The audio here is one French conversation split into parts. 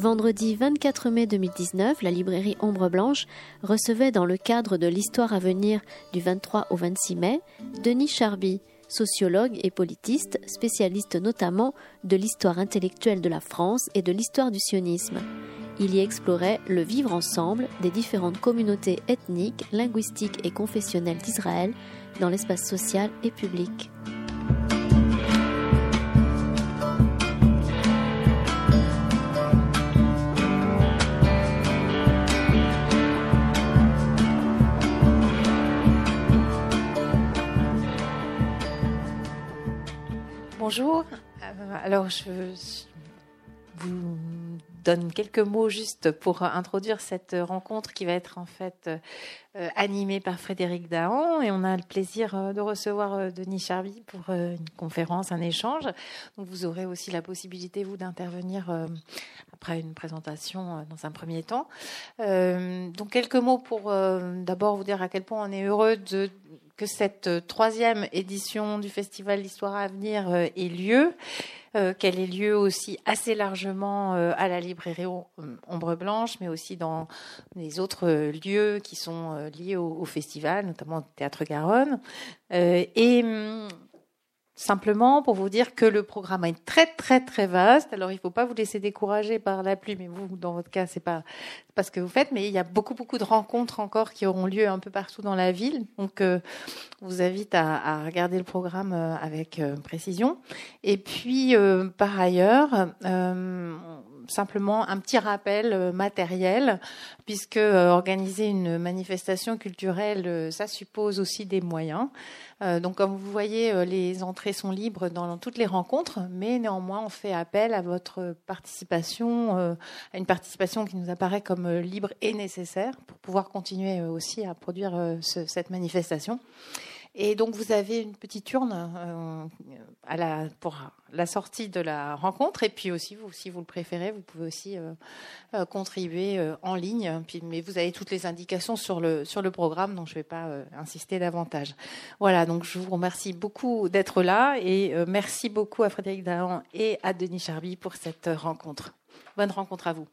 Vendredi 24 mai 2019, la librairie Ombre Blanche recevait dans le cadre de l'histoire à venir du 23 au 26 mai Denis Charby, sociologue et politiste, spécialiste notamment de l'histoire intellectuelle de la France et de l'histoire du sionisme. Il y explorait le vivre ensemble des différentes communautés ethniques, linguistiques et confessionnelles d'Israël dans l'espace social et public. Bonjour. Euh, alors, je vous donne quelques mots juste pour introduire cette rencontre qui va être en fait euh, animée par Frédéric Dahan. Et on a le plaisir euh, de recevoir Denis Charby pour une conférence, un échange. Donc, vous aurez aussi la possibilité, vous, d'intervenir après une présentation dans un premier temps. Donc, quelques mots pour d'abord vous dire à quel point on est heureux de que cette euh, troisième édition du Festival d'Histoire à venir euh, ait lieu, euh, qu'elle ait lieu aussi assez largement à la librairie Ombre Blanche, mais aussi dans les autres lieux qui sont liés au, au festival, notamment au Théâtre Garonne. et hum, Simplement pour vous dire que le programme est très très très vaste. Alors il ne faut pas vous laisser décourager par la pluie, mais vous dans votre cas c'est pas pas ce que vous faites, mais il y a beaucoup beaucoup de rencontres encore qui auront lieu un peu partout dans la ville. Donc euh, je vous invite à, à, regarder le programme euh, avec euh, précision. Et puis par ailleurs simplement un petit rappel euh, matériel, puisque euh, organiser une manifestation culturelle, euh, ça suppose aussi des moyens. Donc, comme vous voyez, les entrées sont libres dans toutes les rencontres, mais néanmoins, on fait appel à votre participation, à une participation qui nous apparaît comme libre et nécessaire pour pouvoir continuer aussi à produire cette manifestation. Et donc vous avez une petite urne euh, pour la sortie de la rencontre. Et puis aussi, vous, si vous le préférez, vous pouvez aussi euh, euh, contribuer en ligne. Mais vous avez toutes les indications sur le, sur le programme, donc je ne vais pas insister davantage. Voilà, donc je vous remercie beaucoup d'être là et merci beaucoup à Frédéric Dahan et à Denis Charby pour cette rencontre. Bonne rencontre à vous.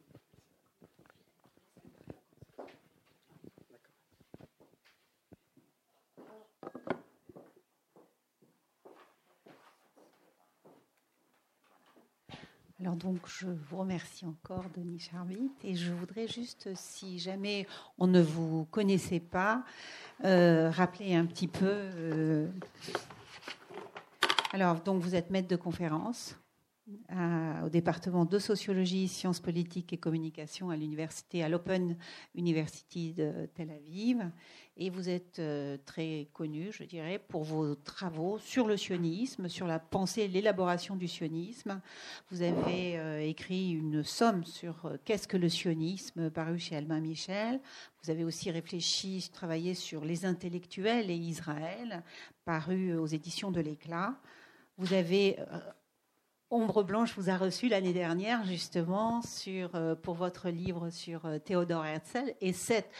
Alors donc, je vous remercie encore, Denis Charbit, et je voudrais juste, si jamais on ne vous connaissait pas, euh, rappeler un petit peu. Euh, alors, donc, vous êtes maître de conférence au département de sociologie, sciences politiques et communication à l'université, à l'Open University de Tel Aviv. Et vous êtes euh, très connu, je dirais, pour vos travaux sur le sionisme, sur la pensée et l'élaboration du sionisme. Vous avez euh, écrit une somme sur euh, qu'est-ce que le sionisme, paru chez Albin Michel. Vous avez aussi réfléchi, travaillé sur les intellectuels et Israël, paru aux éditions de l'Éclat. Vous avez Ombre Blanche vous a reçu l'année dernière justement euh, pour votre livre sur euh, Théodore Herzl. Et cette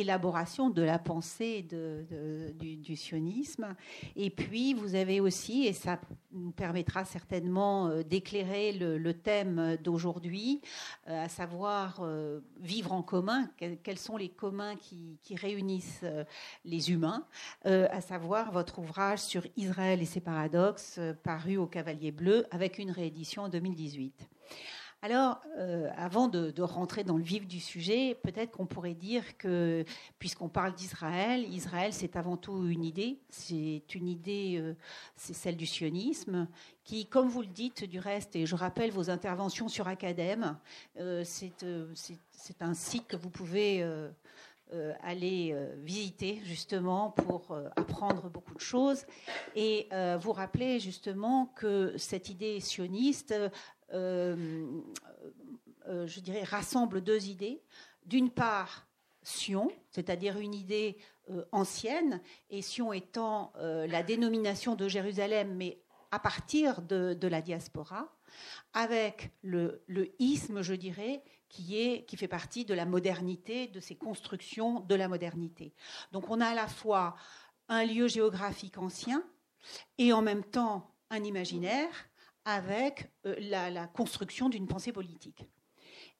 élaboration de la pensée du, sionisme. Et puis, vous avez aussi, et ça nous permettra certainement euh, d'éclairer le, thème d'aujourd'hui, euh, à savoir euh, vivre en commun, quels sont les communs qui réunissent les humains, à savoir votre ouvrage sur Israël et ses paradoxes, paru au Cavalier Bleu, avec une réédition en 2018. Alors, euh, avant de, rentrer dans le vif du sujet, peut-être qu'on pourrait dire que, puisqu'on parle d'Israël, Israël, c'est avant tout une idée. C'est une idée, euh, c'est celle du sionisme, qui, comme vous le dites du reste, et je rappelle vos interventions sur Acadème, euh, c'est un site que vous pouvez aller visiter justement pour apprendre beaucoup de choses et vous rappeler justement que cette idée sioniste je dirais, rassemble deux idées. D'une part, Sion, c'est-à-dire une idée euh, ancienne, et Sion étant la dénomination de Jérusalem, mais à partir de, la diaspora, avec le, le, isme, je dirais, qui, est, qui fait partie de la modernité, de ces constructions de la modernité. Donc on a à la fois un lieu géographique ancien et en même temps un imaginaire avec euh, la, construction d'une pensée politique.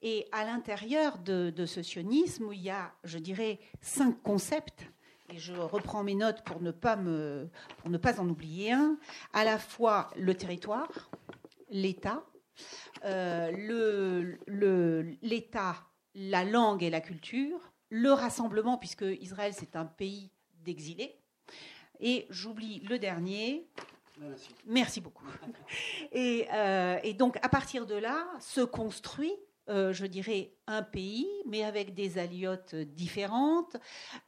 Et à l'intérieur de, ce sionisme, il y a, je dirais, cinq concepts. Et je reprends mes notes pour ne pas, me, pour ne pas en oublier un. À la fois le territoire, l'État, euh, l'État, la langue et la culture, le rassemblement, puisque Israël, c'est un pays d'exilés. Et j'oublie le dernier. Merci, beaucoup. Euh, et, donc, à partir de là, se construit euh, je dirais, un pays, mais avec des alliotes différentes,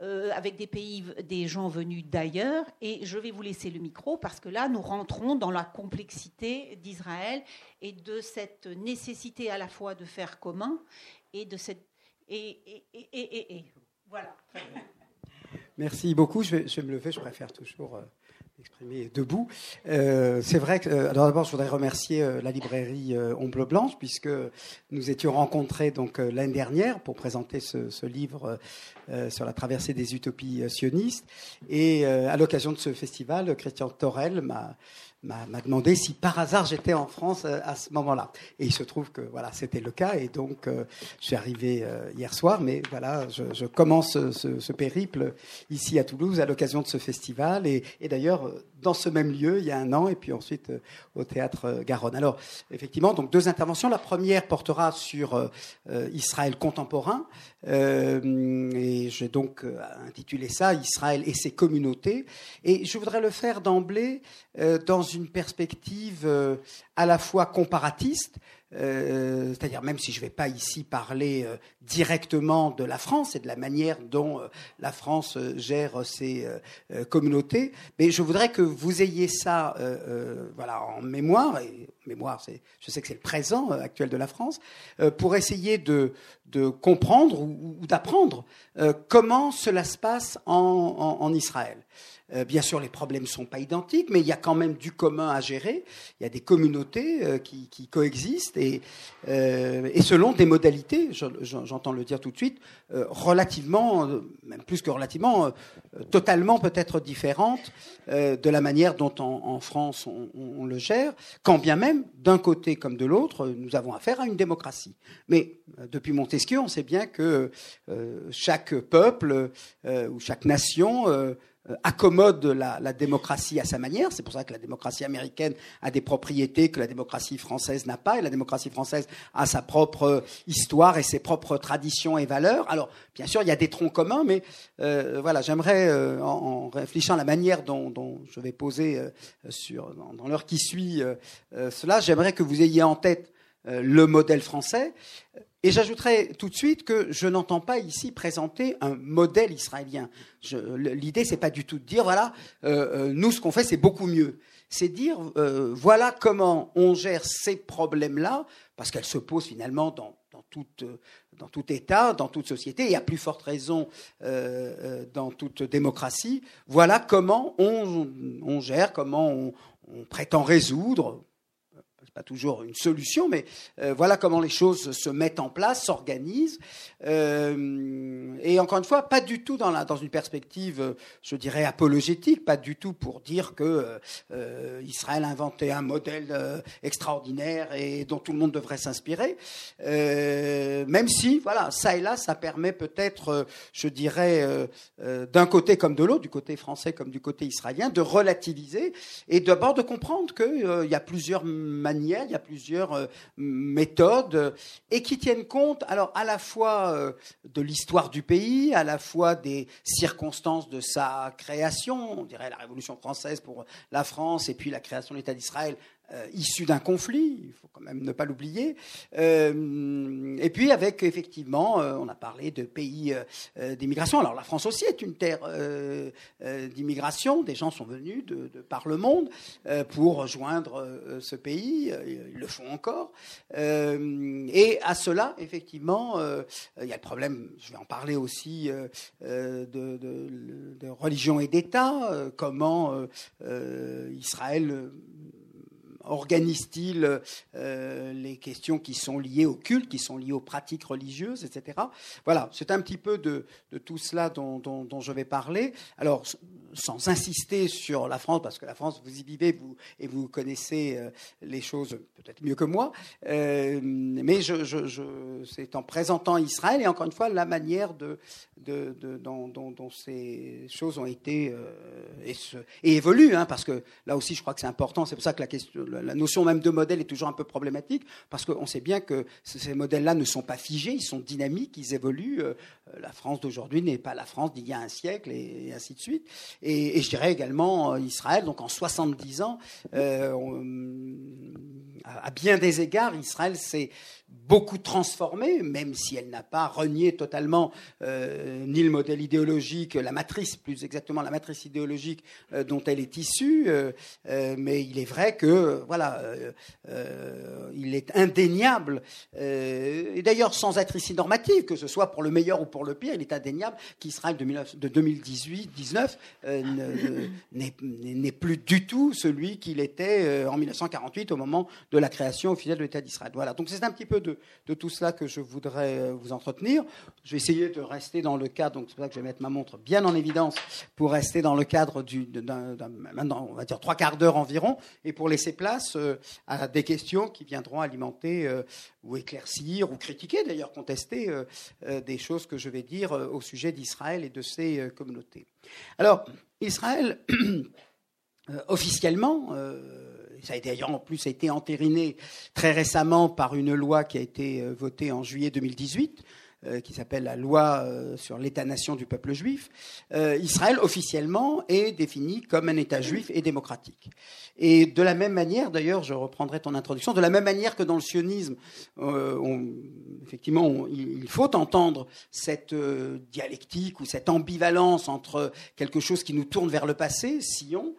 euh, avec des pays, des gens venus d'ailleurs. Et je vais vous laisser le micro parce que là, nous rentrons dans la complexité d'Israël et de cette nécessité à la fois de faire commun et de cette. Et, et, et, et voilà. Merci beaucoup. Je vais, je vais, me lever. Je préfère toujours euh, exprimer debout. Euh, c'est vrai que, euh, alors d'abord, je voudrais remercier euh, la librairie Ombre Blanche, puisque nous étions rencontrés donc l'année dernière pour présenter ce, ce livre sur la traversée des utopies sionistes. Et à l'occasion de ce festival, Christian Torel m'a m'a demandé si par hasard j'étais en France euh, à ce moment-là. Et il se trouve que voilà, c'était le cas. Et donc, euh, je suis arrivé euh, hier soir, mais voilà, je, commence ce, périple ici à Toulouse à l'occasion de ce festival. Et, et d'ailleurs, dans ce même lieu il y a un an, et puis ensuite au théâtre Garonne. Alors, effectivement, donc deux interventions. La première portera sur Israël contemporain, et j'ai donc intitulé ça Israël et ses communautés. Et je voudrais le faire d'emblée dans une perspective euh, à la fois comparatiste, euh, c'est-à-dire même si je ne vais pas ici parler euh, directement de la France et de la manière dont la France gère ses communautés, mais je voudrais que vous ayez ça voilà, en mémoire, et mémoire, je sais que c'est le présent actuel de la France, pour essayer de, comprendre ou, d'apprendre comment cela se passe en Israël. Euh, bien sûr, les problèmes ne sont pas identiques, mais il y a quand même du commun à gérer. Il y a des communautés euh, qui, coexistent et, euh, et, selon des modalités, j'entends le dire tout de suite, relativement, même plus que relativement, totalement peut-être différentes de la manière dont en, France on, le gère, quand bien même, d'un côté comme de l'autre, nous avons affaire à une démocratie. Mais depuis Montesquieu, on sait bien que chaque peuple ou chaque nation accommode la, la, démocratie à sa manière. C'est pour ça que la démocratie américaine a des propriétés que la démocratie française n'a pas, et la démocratie française a sa propre histoire et ses propres traditions et valeurs. Alors, bien sûr, il y a des troncs communs, mais euh, voilà, j'aimerais, euh, en, réfléchissant à la manière dont, je vais poser euh, sur, dans l'heure qui suit cela, j'aimerais que vous ayez en tête le modèle français. Et j'ajouterais tout de suite que je n'entends pas ici présenter un modèle israélien. L'idée, c'est pas du tout de dire voilà, euh, euh, nous ce qu'on fait, c'est beaucoup mieux. C'est dire euh, voilà comment on gère ces problèmes-là, parce qu'elles se posent finalement dans, tout État, dans toute société, et à plus forte raison dans toute démocratie. Voilà comment on, gère, comment on prétend résoudre pas toujours une solution, mais euh, voilà comment les choses se mettent en place, s'organisent. Euh, et encore une fois, pas du tout dans, une perspective, je dirais, apologétique, pas du tout pour dire que euh, Israël a inventé un modèle extraordinaire et dont tout le monde devrait s'inspirer. même si, voilà, ça et là, ça permet peut-être, je dirais, d'un côté comme de l'autre, du côté français comme du côté israélien, de relativiser et d'abord de comprendre qu'il y a plusieurs manières il y a plusieurs euh, méthodes euh, et qui tiennent compte alors à la fois euh, de l'histoire du pays, à la fois des circonstances de sa création, on dirait la Révolution française pour la France et puis la création de l'État d'Israël euh, issu d'un conflit, il faut quand même ne pas l'oublier. Euh, et puis avec effectivement, euh, on a parlé de pays d'immigration. Alors la France aussi est une terre d'immigration. Des gens sont venus de, par le monde pour rejoindre ce pays. Ils le font encore. et à cela, effectivement, il y a le problème. Je vais en parler aussi de, de, religion et d'État. comment Israël organise-t-il euh, les questions qui sont liées au culte, qui sont liées aux pratiques religieuses, etc. Voilà, c'est un petit peu de, tout cela dont, je vais parler. Alors, sans insister sur la France, parce que la France, vous y vivez vous, et vous connaissez euh, les choses peut-être mieux que moi, euh, mais c'est en présentant Israël et encore une fois la manière dont, ces choses ont été et, évoluent, hein, parce que là aussi je crois que c'est important. C'est pour ça que la, question, la notion même de modèle est toujours un peu problématique, parce qu'on sait bien que ces modèles-là ne sont pas figés, ils sont dynamiques, ils évoluent. la France d'aujourd'hui n'est pas la France d'il y a un siècle et, ainsi de suite. Et, je dirais également Israël, donc en 70 ans, à bien des égards, Israël s'est beaucoup transformée, même si elle n'a pas renié totalement euh, ni le modèle idéologique, la matrice, plus exactement la matrice idéologique euh, dont elle est issue. Euh, mais il est vrai que, voilà, il est indéniable, et d'ailleurs sans être ici normatif, que ce soit pour le meilleur ou pour le pire, il est indéniable qu'Israël de 2018-19 n'est plus du tout celui qu'il était en 1948 au moment de la création officielle de l'État d'Israël. Voilà, donc c'est un petit peu de, tout cela que je voudrais euh, vous entretenir. Je vais essayer de rester dans le cadre, donc c'est pour ça que je vais mettre ma montre bien en évidence pour rester dans le cadre d'un, on va dire trois quarts d'heure environ, et pour laisser place euh, à des questions qui viendront alimenter euh, ou éclaircir ou critiquer, d'ailleurs contester des choses que je vais dire au sujet d'Israël et de ses communautés. Alors, Israël, officiellement, ça a d'ailleurs en plus été entériné très récemment par une loi qui a été euh, votée en juillet 2018 euh, qui s'appelle la loi euh, sur l'État-nation du peuple juif, Israël officiellement est défini comme un État juif et démocratique. Et de la même manière, d'ailleurs, je reprendrai ton introduction, de la même manière que dans le sionisme, effectivement, il faut entendre cette dialectique ou cette ambivalence entre quelque chose qui nous tourne vers le passé, Sion,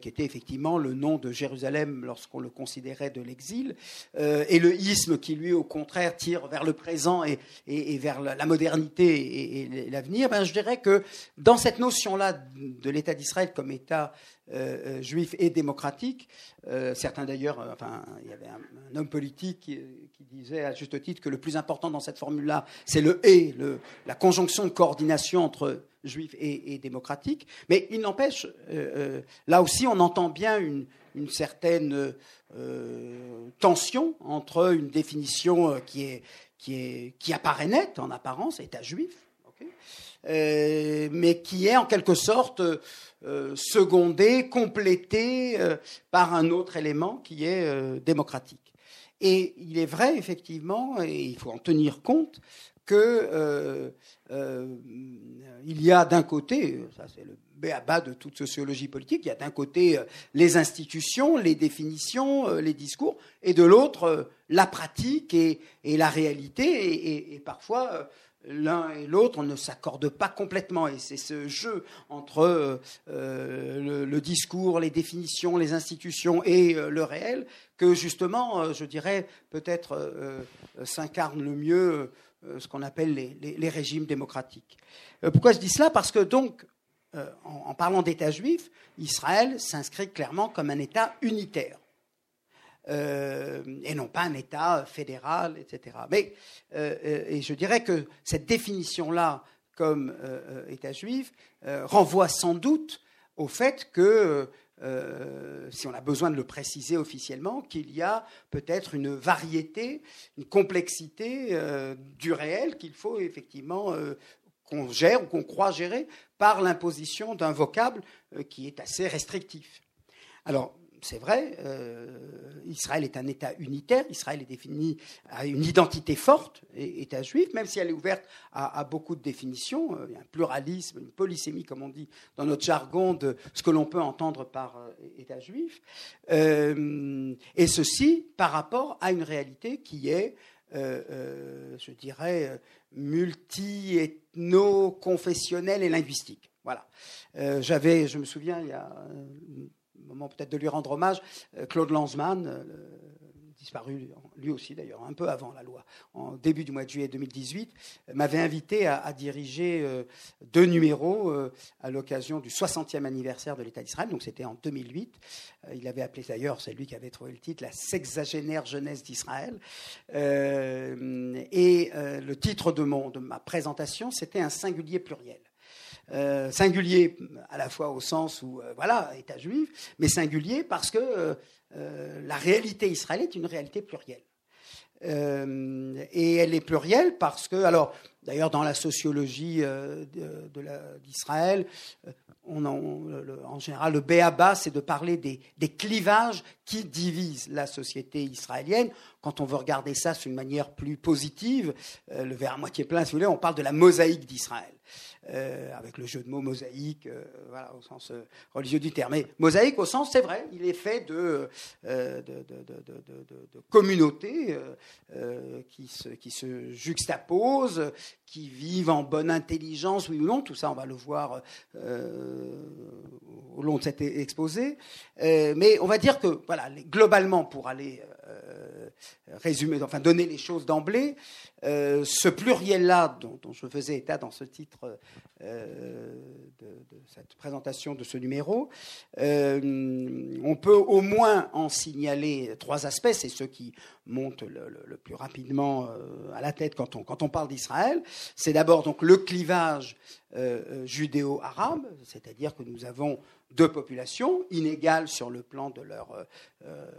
qui était effectivement le nom de Jérusalem lorsqu'on le considérait de l'exil, euh, et le isme qui, lui, au contraire, tire vers le présent et, vers la, modernité et, l'avenir, ben, je dirais que dans cette notion-là de l'État d'Israël comme État euh, juif et démocratique, certains d'ailleurs, enfin, il y avait un, homme politique qui, disait à juste titre que le plus important dans cette formule-là, c'est le et, la conjonction de coordination entre juif et, démocratique. Mais il n'empêche, euh, euh, là aussi, on entend bien une, certaine euh, tension entre une définition qui, est, qui, est, qui apparaît nette en apparence, État juif, mais qui est en quelque sorte secondée, complétée par un autre élément qui est démocratique. Et il est vrai, effectivement, et il faut en tenir compte, que euh, euh, il y a d'un côté, ça c'est le béaba de toute sociologie politique, il y a d'un côté euh, les institutions, les définitions, les discours, et de l'autre la pratique et, la réalité, et, parfois l'un et l'autre ne s'accordent pas complètement. Et c'est ce jeu entre le, discours, les définitions, les institutions et le réel que justement, je dirais, peut-être s'incarne le mieux euh, ce qu'on appelle les, régimes démocratiques. Euh, pourquoi je dis cela? Parce que donc, euh, en, parlant d'État juif, Israël s'inscrit clairement comme un État unitaire. et non pas un État fédéral, etc. Mais, et je dirais que cette définition-là comme État juif renvoie sans doute au fait que euh, si on a besoin de le préciser officiellement, qu'il y a peut-être une variété, une complexité euh, du réel qu'il faut effectivement euh, qu'on gère ou qu'on croit gérer par l'imposition d'un vocable qui est assez restrictif. Alors, c'est vrai, euh, Israël est un État unitaire, Israël est défini à une identité forte, État juif, même si elle est ouverte à, beaucoup de définitions, euh, un pluralisme, une polysémie, comme on dit dans notre jargon, de ce que l'on peut entendre par euh, État juif, et ceci par rapport à une réalité qui est, je dirais, multi-ethno-confessionnelle et linguistique. Voilà. J'avais, je me souviens, il y a moment peut-être de lui rendre hommage, euh, Claude Lanzmann, euh, disparu lui aussi d'ailleurs, un peu avant la loi, en début du mois de juillet 2018, m'avait invité à, diriger euh, deux numéros à l'occasion du 60e anniversaire de l'État d'Israël, donc c'était en 2008. il avait appelé d'ailleurs, c'est lui qui avait trouvé le titre, La sexagénaire jeunesse d'Israël. et le titre de, mon, de ma présentation, c'était un singulier pluriel. Euh, singulier à la fois au sens où, euh, voilà, État juif, mais singulier parce que euh, la réalité israélienne est une réalité plurielle. et elle est plurielle parce que, alors, d'ailleurs, dans la sociologie d'Israël, on en, général, le béaba, c'est de parler des, des, clivages qui divisent la société israélienne. Quand on veut regarder ça d'une manière plus positive, le verre à moitié plein, si vous voulez, on parle de la mosaïque d'Israël. Euh, avec le jeu de mots mosaïque, euh, voilà, au sens euh, religieux du terme. Mais mosaïque au sens, c'est vrai, il est fait de, de, de, communautés qui, se, qui se juxtaposent, qui vivent en bonne intelligence, oui ou non. Tout ça, on va le voir au long de cet exposé. mais on va dire que, voilà, globalement, pour aller résumer, enfin donner les choses d'emblée, ce pluriel-là dont, je faisais état dans ce titre euh, de, cette présentation de ce numéro. Euh, on peut au moins en signaler trois aspects, c'est ceux qui montent le, plus rapidement euh, à la tête quand on, quand on parle d'Israël. C'est d'abord donc le clivage judéo-arabe, c'est-à-dire que nous avons deux populations inégales sur le plan de leur euh, euh,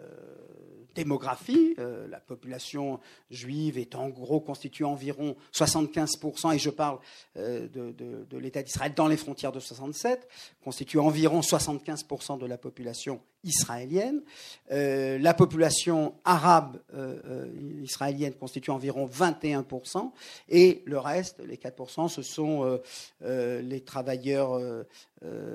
démographie. Euh, la population juive est en gros constituée environ 75%, et je parle de, de l'État d'Israël dans les frontières de 67, constitue environ 75% de la population israélienne. Euh, la population arabe euh, euh, israélienne constitue environ 21%, et le reste, les 4%, ce sont les travailleurs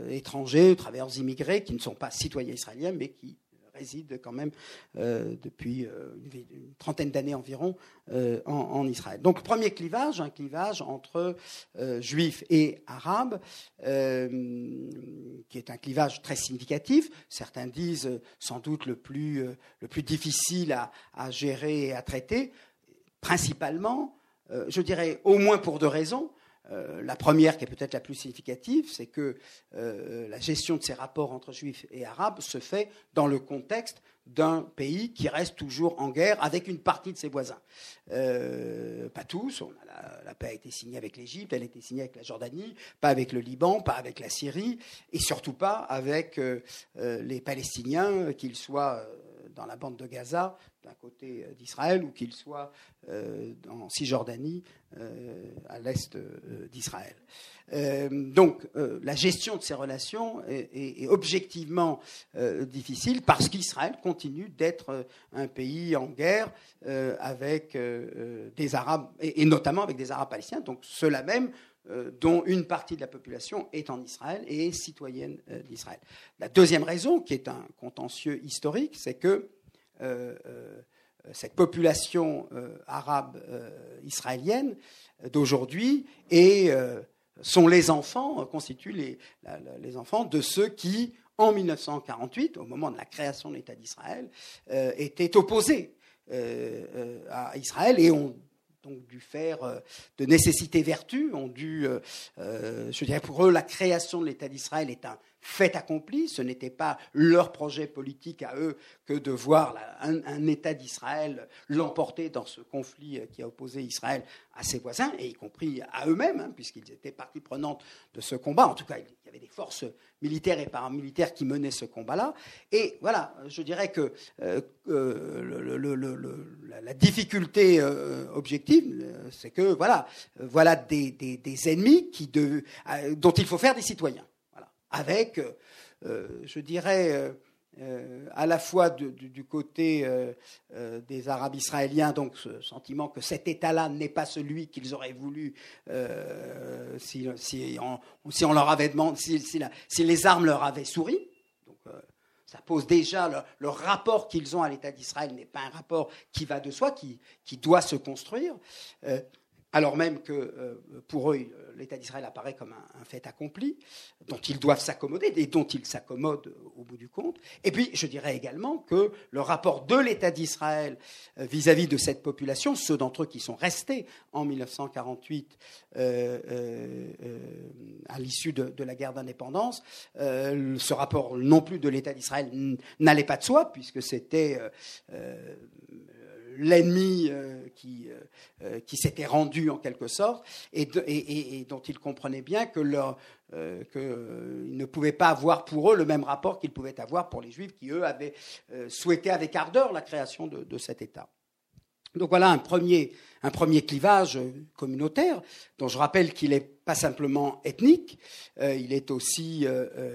étrangers, travailleurs immigrés, qui ne sont pas citoyens israéliens, mais qui réside quand même euh, depuis euh, une, trentaine d'années environ euh, en, Israël. Donc premier clivage, un clivage entre juifs et arabes, qui est un clivage très significatif. Certains disent sans doute le plus, le plus difficile à, à gérer et à traiter, principalement, je dirais au moins pour deux raisons. Euh, la première, qui est peut-être la plus significative, c'est que euh, la gestion de ces rapports entre juifs et arabes se fait dans le contexte d'un pays qui reste toujours en guerre avec une partie de ses voisins. Euh, pas tous, la, paix a été signée avec l'Égypte, elle a été signée avec la Jordanie, pas avec le Liban, pas avec la Syrie, et surtout pas avec les Palestiniens, qu'ils soient dans la bande de Gaza, d'un côté euh, d'Israël, ou qu'il soit euh, en Cisjordanie, euh, à l'est d'Israël. donc la gestion de ces relations est, objectivement difficile parce qu'Israël continue d'être un pays en guerre avec des Arabes, et, notamment avec des Arabes palestiniens, donc ceux-là même dont une partie de la population est en Israël et est citoyenne d'Israël. La deuxième raison, qui est un contentieux historique, c'est que euh, euh, cette population euh, arabe israélienne d'aujourd'hui et sont les enfants, constituent les, enfants de ceux qui, en 1948, au moment de la création de l'État d'Israël, étaient opposés à Israël et ont donc dû faire de nécessité vertu, ont dû, je dirais pour eux, la création de l'État d'Israël est un fait accompli. Ce n'était pas leur projet politique à eux que de voir un, État d'Israël l'emporter dans ce conflit qui a opposé Israël à ses voisins, et y compris à eux-mêmes, hein, puisqu'ils étaient partie prenante de ce combat. En tout cas, il y avait des forces militaires et paramilitaires qui menaient ce combat-là. Et voilà, je dirais que euh, la, difficulté euh, objective, c'est que voilà, des, ennemis dont il faut faire des citoyens avec, euh, euh, je dirais, euh, à la fois du, côté des Arabes israéliens, donc ce sentiment que cet État-là n'est pas celui qu'ils auraient voulu si, si, on, leur avait demandé, si, les armes leur avaient souri. Donc, ça pose déjà le, rapport qu'ils ont à l'État d'Israël n'est pas un rapport qui va de soi, qui, qui doit se construire alors même que euh, pour eux, l'État d'Israël apparaît comme un, fait accompli, dont ils doivent s'accommoder et dont ils s'accommodent au bout du compte. Et puis, je dirais également que le rapport de l'État d'Israël euh, vis-à-vis de cette population, ceux d'entre eux qui sont restés en 1948 euh, à l'issue de, de, la guerre d'indépendance, ce rapport non plus de l'État d'Israël n'allait pas de soi, puisque c'était l'ennemi euh, qui, euh, euh, qui s'était rendu en quelque sorte et, dont ils comprenaient bien qu'ils ne pouvaient pas avoir pour eux le même rapport qu'ils pouvaient avoir pour les Juifs qui, eux, avaient souhaité avec ardeur la création de, cet État. Donc voilà un premier, un premier clivage communautaire, dont je rappelle qu'il n'est pas simplement ethnique, il est aussi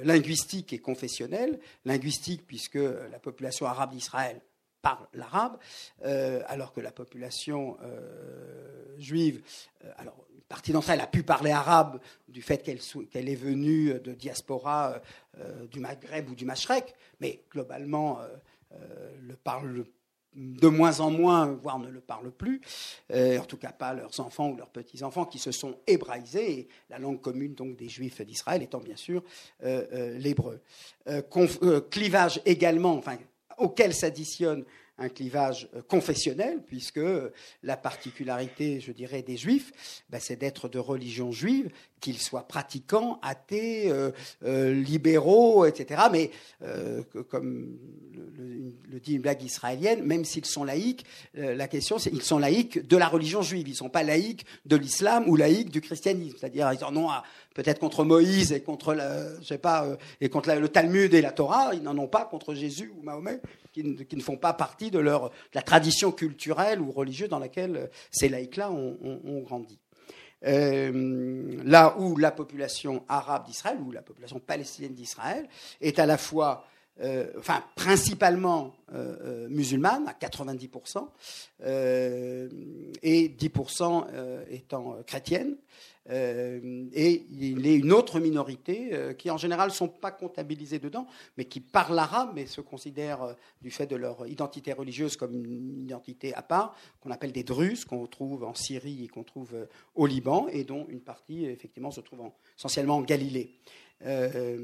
linguistique et confessionnel. Linguistique puisque la population arabe d'Israël parle l'arabe, alors que la population juive, alors une partie d'entre elles a pu parler arabe du fait qu'elle est venue de diaspora du Maghreb ou du Mashrek, mais globalement le parle de moins en moins, voire ne le parlent plus, euh, en tout cas pas leurs enfants ou leurs petits-enfants qui se sont hébraïsés, la langue commune donc des Juifs d'Israël étant bien sûr euh, euh, l'hébreu. clivage également, enfin, auquel s'additionne un clivage euh, confessionnel, puisque la particularité, je dirais, des juifs, ben, c'est d'être de religion juive, qu'ils soient pratiquants, athées, euh, euh, libéraux, etc. Mais comme le, dit une blague israélienne, même s'ils sont laïcs, la question c'est qu'ils sont laïcs de la religion juive. Ils ne sont pas laïcs de l'islam ou laïcs du christianisme. C'est-à-dire, ils en ont peut-être contre Moïse et contre, je sais pas, et contre le Talmud et la Torah. Ils n'en ont pas contre Jésus ou Mahomet qui ne, font pas partie de, leur, la tradition culturelle ou religieuse dans laquelle euh, ces laïcs-là ont, grandi. Euh, là où la population arabe d'Israël, ou la population palestinienne d'Israël, est à la fois, euh, enfin principalement musulmane, à 90%, et 10% étant chrétienne. Euh, et il est une autre minorité euh, qui, en général, ne sont pas comptabilisées dedans, mais qui parlent arabe, mais se considèrent, euh, du fait de leur identité religieuse, comme une identité à part, qu'on appelle des Druzes, qu'on trouve en Syrie et qu'on trouve au Liban, et dont une partie, effectivement, se trouve essentiellement en Galilée. Euh,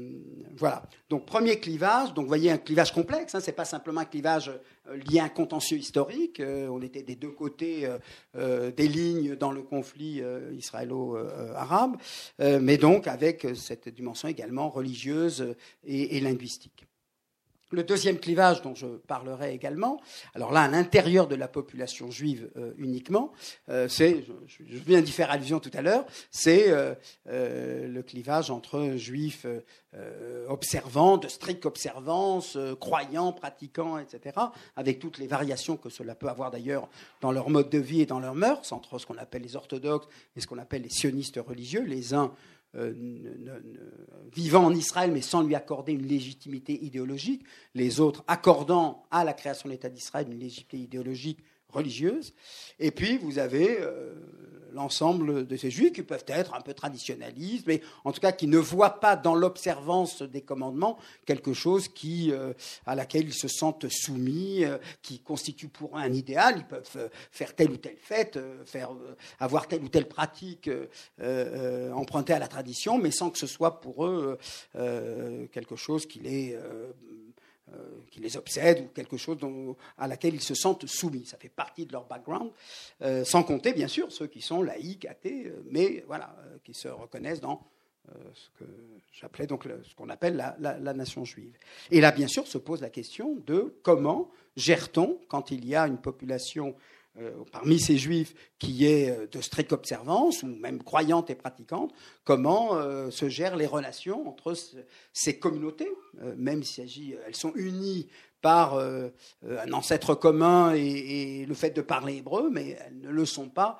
voilà. Donc premier clivage. Donc vous voyez un clivage complexe. Hein, c'est pas simplement un clivage euh, lié à un contentieux historique. Euh, on était des deux côtés des lignes dans le conflit israélo-arabe, mais donc avec cette dimension également religieuse et linguistique. Le deuxième clivage dont je parlerai également, alors là à l'intérieur de la population juive euh, uniquement, euh, c'est, je, viens d'y faire allusion tout à l'heure, c'est euh, le clivage entre juifs observants, de stricte observance, croyants, pratiquants, etc., avec toutes les variations que cela peut avoir d'ailleurs dans leur mode de vie et dans leurs mœurs, entre ce qu'on appelle les orthodoxes et ce qu'on appelle les sionistes religieux, les uns euh, vivant en Israël mais sans lui accorder une légitimité idéologique, les autres accordant à la création de l'État d'Israël une légitimité idéologique religieuse. Et puis vous avez euh, l'ensemble de ces juifs qui peuvent être un peu traditionnalistes, mais en tout cas qui ne voient pas dans l'observance des commandements quelque chose qui, euh, à laquelle ils se sentent soumis, euh, qui constitue pour eux un idéal. Ils peuvent euh, faire telle ou telle fête, faire, avoir telle ou telle pratique empruntée à la tradition, mais sans que ce soit pour eux quelque chose qui les euh, qui les obsède ou quelque chose à laquelle ils se sentent soumis. Ça fait partie de leur background, euh, sans compter bien sûr ceux qui sont laïcs, athées, euh, mais voilà, qui se reconnaissent dans ce que j'appelais donc ce qu'on appelle la, la, nation juive. Et là, bien sûr, se pose la question de comment gère-t-on quand il y a une population euh, parmi ces juifs qui est euh, de stricte observance, ou même croyante et pratiquante, comment euh, se gèrent les relations entre ces communautés, même s'il elles sont unies par un ancêtre commun et, le fait de parler hébreu, mais elles ne le sont pas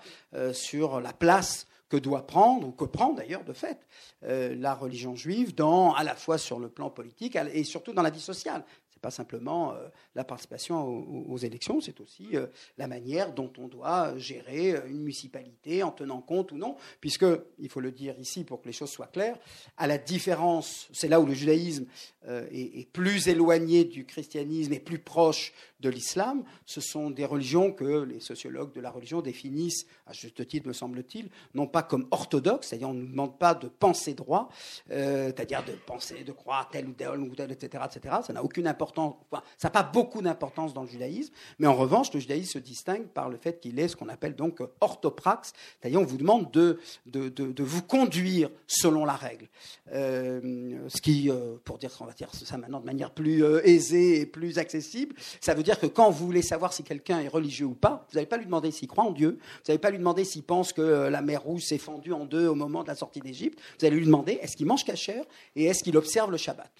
sur la place que doit prendre, ou que prend d'ailleurs de fait, la religion juive, à la fois sur le plan politique et surtout dans la vie sociale pas simplement euh, la participation aux, élections, c'est aussi euh, la manière dont on doit gérer euh, une municipalité en tenant compte ou non, puisque, il faut le dire ici pour que les choses soient claires, à la différence, c'est là où le judaïsme est, plus éloigné du christianisme et plus proche de l'islam, ce sont des religions que les sociologues de la religion définissent, à juste titre me semble-t-il, non pas comme orthodoxes, c'est-à-dire on ne demande pas de penser droit, c'est-à-dire de penser, de croire tel ou tel ou tel, etc., etc. Ça n'a aucune importance ça n'a pas beaucoup d'importance dans le judaïsme, mais en revanche, le judaïsme se distingue par le fait qu'il est ce qu'on appelle donc orthopraxe, c'est-à-dire on vous demande de, de, vous conduire selon la règle. Euh, ce qui, euh, pour dire ça maintenant de manière plus euh, aisée et plus accessible, ça veut dire que quand vous voulez savoir si quelqu'un est religieux ou pas, vous n'allez pas lui demander s'il croit en Dieu, vous n'allez pas lui demander s'il pense que la mer Rouge s'est fendue en deux au moment de la sortie d'Égypte, vous allez lui demander est-ce qu'il mange cachère et est-ce qu'il observe le Shabbat.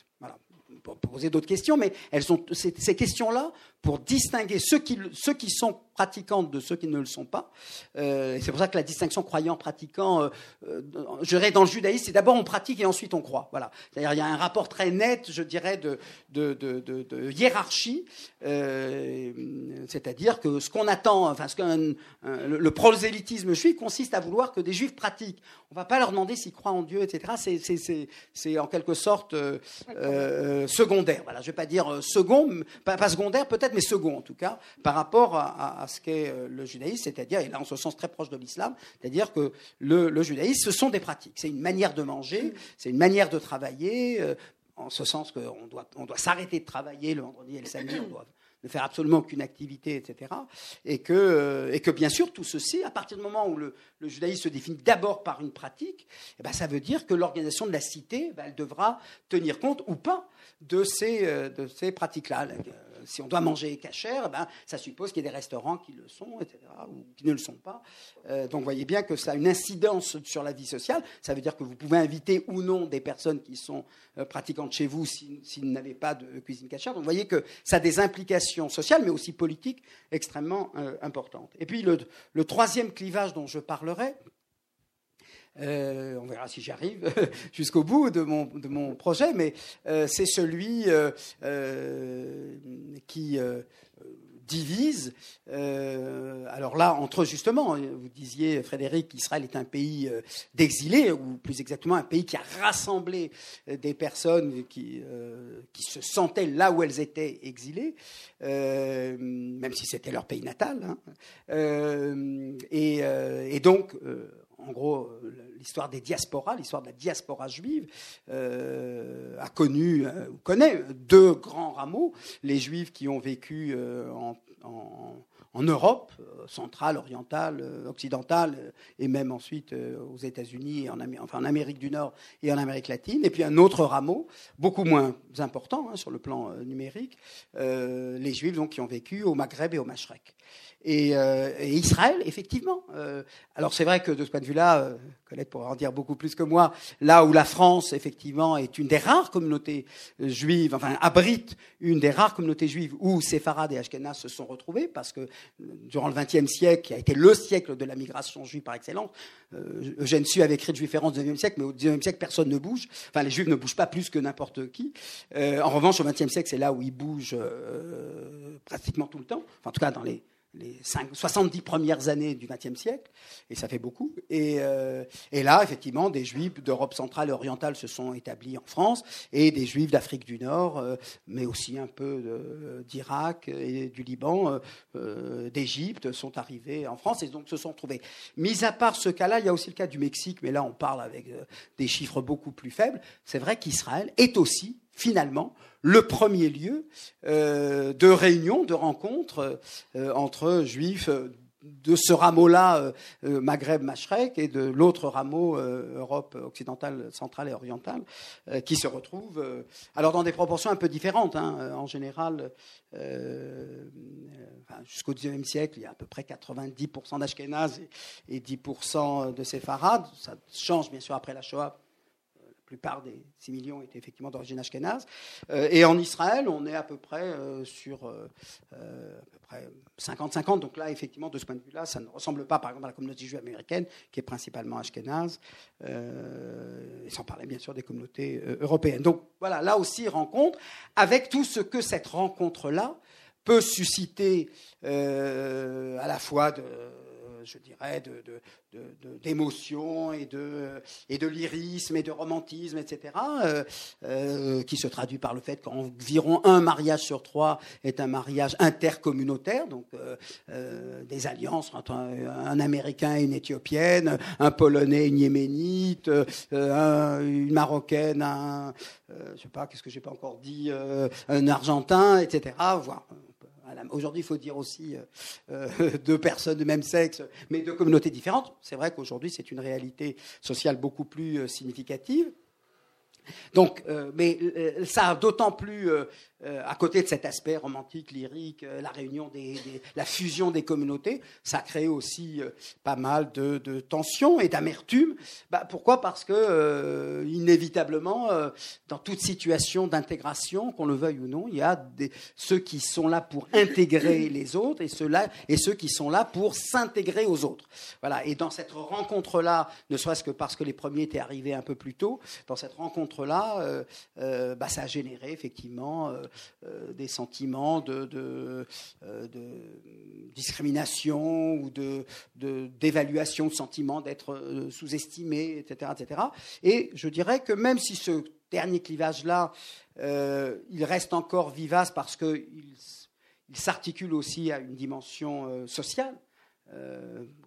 Poser d'autres questions, mais elles sont ces, questions-là pour distinguer ceux qui, ceux qui sont pratiquants de ceux qui ne le sont pas. Euh, c'est pour ça que la distinction croyant-pratiquant, euh, euh, je dirais dans le judaïsme, c'est d'abord on pratique et ensuite on croit. Voilà. C'est-à-dire il y a un rapport très net, je dirais, de, de, de, hiérarchie. Euh, c'est-à-dire que ce qu'on attend, enfin, ce qu'un le prosélytisme juif consiste à vouloir que des juifs pratiquent. On ne va pas leur demander s'ils croient en Dieu, etc. C'est en quelque sorte secondaire. Voilà, je ne vais pas dire second, pas secondaire peut-être, mais second en tout cas, par rapport à, ce qu'est le judaïsme, c'est-à-dire, et là en ce sens très proche de l'islam, c'est-à-dire que le, judaïsme, ce sont des pratiques. C'est une manière de manger, c'est une manière de travailler, en ce sens qu'on doit, on doit s'arrêter de travailler le vendredi et le samedi, on doit ne faire absolument aucune activité, etc. Et que, euh, et que bien sûr, tout ceci, à partir du moment où le, judaïsme se définit d'abord par une pratique, eh ben, ça veut dire que l'organisation de la cité, ben, elle devra tenir compte ou pas de ces, euh, de ces pratiques-là si on doit manger cachère, ben, ça suppose qu'il y ait des restaurants qui le sont, etc., ou qui ne le sont pas. Euh, donc, vous voyez bien que ça a une incidence sur la vie sociale. Ça veut dire que vous pouvez inviter ou non des personnes qui sont euh, pratiquantes chez vous s'ils n'avaient pas de cuisine cachère. Donc, vous voyez que ça a des implications sociales, mais aussi politiques extrêmement euh, importantes. Et puis, le troisième clivage dont je parlerai, euh, on verra si j'arrive jusqu'au bout de mon, projet, mais euh, c'est celui euh, qui divise. alors là, entre justement, vous disiez, Frédéric, qu'Israël est un pays d'exilés, ou plus exactement un pays qui a rassemblé des personnes qui, se sentaient là où elles étaient exilées, même si c'était leur pays natal. Hein. Et, donc, en gros, euh, l'histoire des diasporas, l'histoire de la diaspora juive, euh, a connu, euh, connaît deux grands rameaux. Les juifs qui ont vécu en, Europe, centrale, orientale, occidentale, et même ensuite aux États-Unis, en, enfin en Amérique du Nord et en Amérique latine. Et puis un autre rameau, beaucoup moins important hein, sur le plan numérique, les juifs donc, qui ont vécu au Maghreb et au Mashrek. Euh, et, Israël, effectivement. Euh, alors c'est vrai que de ce point de vue-là, euh, Colette pourra en dire beaucoup plus que moi, là où la France, effectivement, est une des rares communautés juives, enfin abrite une des rares communautés juives où séfarades et ashkénazes se sont retrouvés, parce que durant le XXe siècle, qui a été le siècle de la migration juive par excellence, Eugène Sue avait écrit de Juiférence au XIXe siècle, mais au XIXe siècle, personne ne bouge. Enfin, les juifs ne bougent pas plus que n'importe qui. en revanche, au XXe siècle, c'est là où ils bougent pratiquement tout le temps, enfin, en tout cas dans les les 70 premières années du XXe siècle, et ça fait beaucoup. Euh, et, là, effectivement, des juifs d'Europe centrale et orientale se sont établis en France, et des juifs d'Afrique du Nord, euh, mais aussi un peu d'Irak et du Liban, euh, d'Égypte, sont arrivés en France, et donc se sont trouvés. Mis à part ce cas-là, il y a aussi le cas du Mexique, mais là, on parle avec des chiffres beaucoup plus faibles. C'est vrai qu'Israël est aussi finalement le premier lieu euh, de réunion, de rencontre euh, entre juifs de ce rameau-là, euh, Maghreb-Mashrek, et de l'autre rameau, Europe occidentale, centrale et orientale, qui se retrouvent, alors dans des proportions un peu différentes. Hein, en général, jusqu'au XIXe siècle, il y a à peu près 90% d'Ashkénazes et, et 10% de séfarades. Ça change bien sûr après la Shoah plupart des 6 millions étaient effectivement d'origine ashkénaze. Euh, et en Israël, on est à peu près euh, sur euh, à peu près 50-50. Donc là, effectivement, de ce point de vue-là, ça ne ressemble pas, par exemple, à la communauté juive américaine, qui est principalement ashkénaze, et sans parler bien sûr des communautés européennes. Donc voilà, là aussi, rencontre, avec tout ce que cette rencontre-là peut susciter à la fois de je dirais, d'émotion de, de, et, de, et de lyrisme et de romantisme, etc., euh, euh, qui se traduit par le fait qu'environ un mariage sur trois est un mariage intercommunautaire, donc euh, des alliances entre un, Américain et une Éthiopienne, un Polonais une Yéménite, une Marocaine, un, je sais pas, qu'est-ce que j'ai pas encore dit, un Argentin, etc., voire Aujourd'hui, il faut dire aussi euh, euh, deux personnes de même sexe, mais de communautés différentes. C'est vrai qu'aujourd'hui, c'est une réalité sociale beaucoup plus euh, significative. Donc, euh, mais euh, ça a d'autant plus, euh, à côté de cet aspect romantique, lyrique, la réunion des, la fusion des communautés, ça a créé aussi pas mal de, de tensions et d'amertume. Bah, pourquoi? Parce que inévitablement, dans toute situation d'intégration, qu'on le veuille ou non, il y a des, ceux qui sont là pour intégrer les autres et ceux là et ceux qui sont là pour s'intégrer aux autres. Voilà. Et dans cette rencontre-là, ne serait-ce que parce que les premiers étaient arrivés un peu plus tôt, dans cette rencontre-là euh, euh, bah, ça a généré effectivement euh, des sentiments de, de, discrimination ou de, d'évaluation de, sentiments d'être sous-estimé, etc., etc. Et je dirais que même si ce dernier clivage-là, il reste encore vivace parce qu'il il, s'articule aussi à une dimension sociale.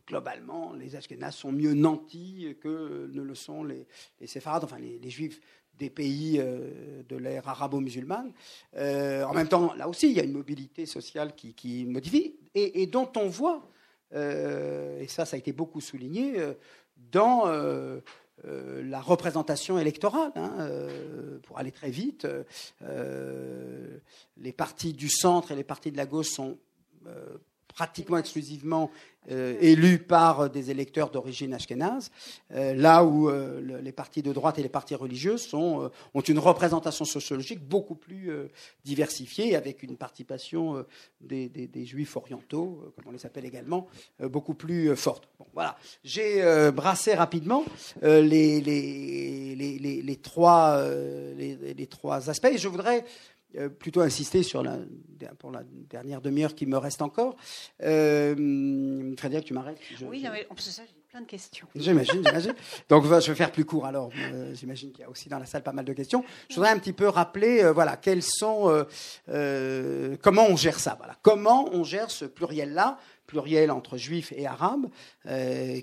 Globalement, les Ashkénazes sont mieux nantis que ne le sont les, les séfarades, enfin les, juifs des pays euh, de l'ère arabo-musulmane. Euh, en même temps, là aussi, il y a une mobilité sociale qui, modifie et, dont on voit, euh, et ça, ça a été beaucoup souligné, dans la représentation électorale. Hein, pour aller très vite, les partis du centre et les partis de la gauche sont pratiquement exclusivement euh, élus par des électeurs d'origine ashkénaze, euh, là où euh, les partis de droite et les partis religieux ont une représentation sociologique beaucoup plus diversifiée, avec une participation des, juifs orientaux, comme on les appelle également, beaucoup plus forte. Voilà. J'ai brassé rapidement les, trois, aspects je voudrais euh, plutôt insister sur la, pour la dernière demi-heure qui me reste encore. Euh, Frédéric, tu m'arrêtes Oui, mais ça, j'ai plein de questions. J'imagine, j'imagine. Donc, je vais faire plus court. Alors, euh, j'imagine qu'il y a aussi dans la salle pas mal de questions. Je voudrais un petit peu rappeler, euh, voilà, quels sont, comment on gère ça. Voilà, comment on gère ce pluriel-là pluriel entre juifs et arabes,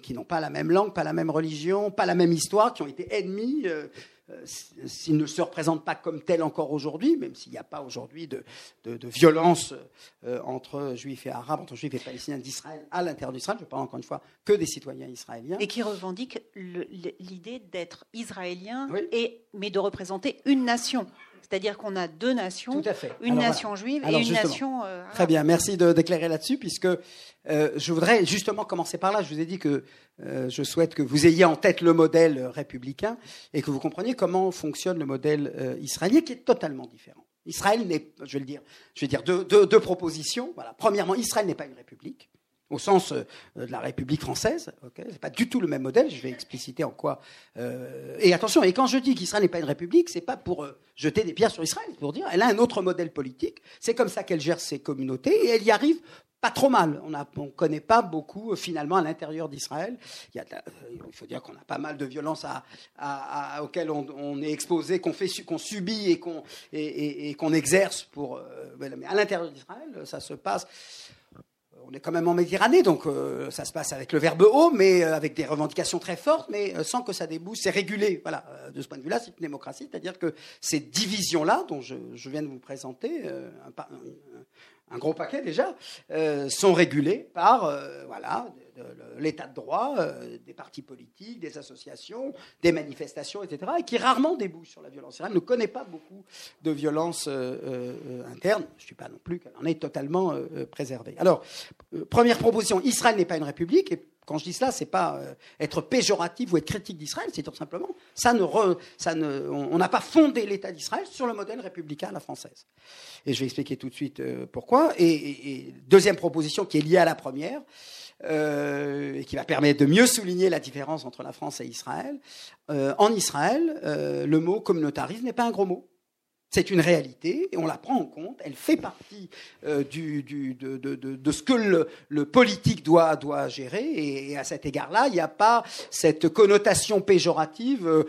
qui n'ont pas la même langue, pas la même religion, pas la même histoire, qui ont été ennemis, euh, s'ils ne se représentent pas comme tels encore aujourd'hui, même s'il n'y a pas aujourd'hui de, violence euh, entre juifs et arabes, entre juifs et palestiniens d'Israël à l'intérieur d'Israël, je parle encore une fois que des citoyens israéliens. Et qui revendiquent l'idée d'être israélien, et, mais de représenter une nation. C'est-à-dire qu'on a deux nations, une nation juive et une nation. Euh, Très bien, merci de d'éclairer là-dessus, puisque je voudrais justement commencer par là. Je vous ai dit que euh, je souhaite que vous ayez en tête le modèle républicain et que vous compreniez comment fonctionne le modèle euh, israélien, qui est totalement différent. Israël n'est, je vais le dire, je vais dire deux, deux, propositions. Voilà. Premièrement, Israël n'est pas une république au sens euh, de la République française. Okay c'est pas du tout le même modèle. Je vais expliciter en quoi. et attention, et quand je dis qu'Israël n'est pas une république, c'est pas pour jeter des pierres sur Israël, pour dire elle a un autre modèle politique. C'est comme ça qu'elle gère ses communautés et elle y arrive pas trop mal. On ne connaît pas beaucoup, euh, finalement, à l'intérieur d'Israël. Il, euh, faut dire qu'on a pas mal de violences auxquelles on, est exposé, qu'on qu'on subit et qu'on et, qu'on exerce. Pour, euh, mais à l'intérieur d'Israël, ça se passe. On est quand même en Méditerranée, donc ça se passe avec le verbe haut, mais avec des revendications très fortes, mais sans que ça débouche. C'est régulé. Voilà. De ce point de vue-là, c'est une démocratie, c'est-à-dire que ces divisions-là, dont je, viens de vous présenter, un, un gros paquet déjà, euh, sont régulés par euh, l'état de droit, euh, des partis politiques, des associations, des manifestations, etc., et qui rarement débouchent sur la violence. Israël ne connaît pas beaucoup de violence interne. Je ne suis pas non plus qu'elle en est totalement préservée. Alors, première proposition, Israël n'est pas une république, et quand je dis cela, c'est pas euh, être péjoratif ou être critique d'Israël, c'est tout simplement on n'a pas fondé l'État d'Israël sur le modèle républicain à la française. Et je vais expliquer tout de suite euh, pourquoi. Et, deuxième proposition qui est liée à la première euh, et qui va permettre de mieux souligner la différence entre la France et Israël. en Israël, le mot communautarisme n'est pas un gros mot. C'est une réalité et on la prend en compte. Elle fait partie euh, de, ce que le, politique doit, gérer. Et, à cet égard-là, il n'y a pas cette connotation péjorative euh,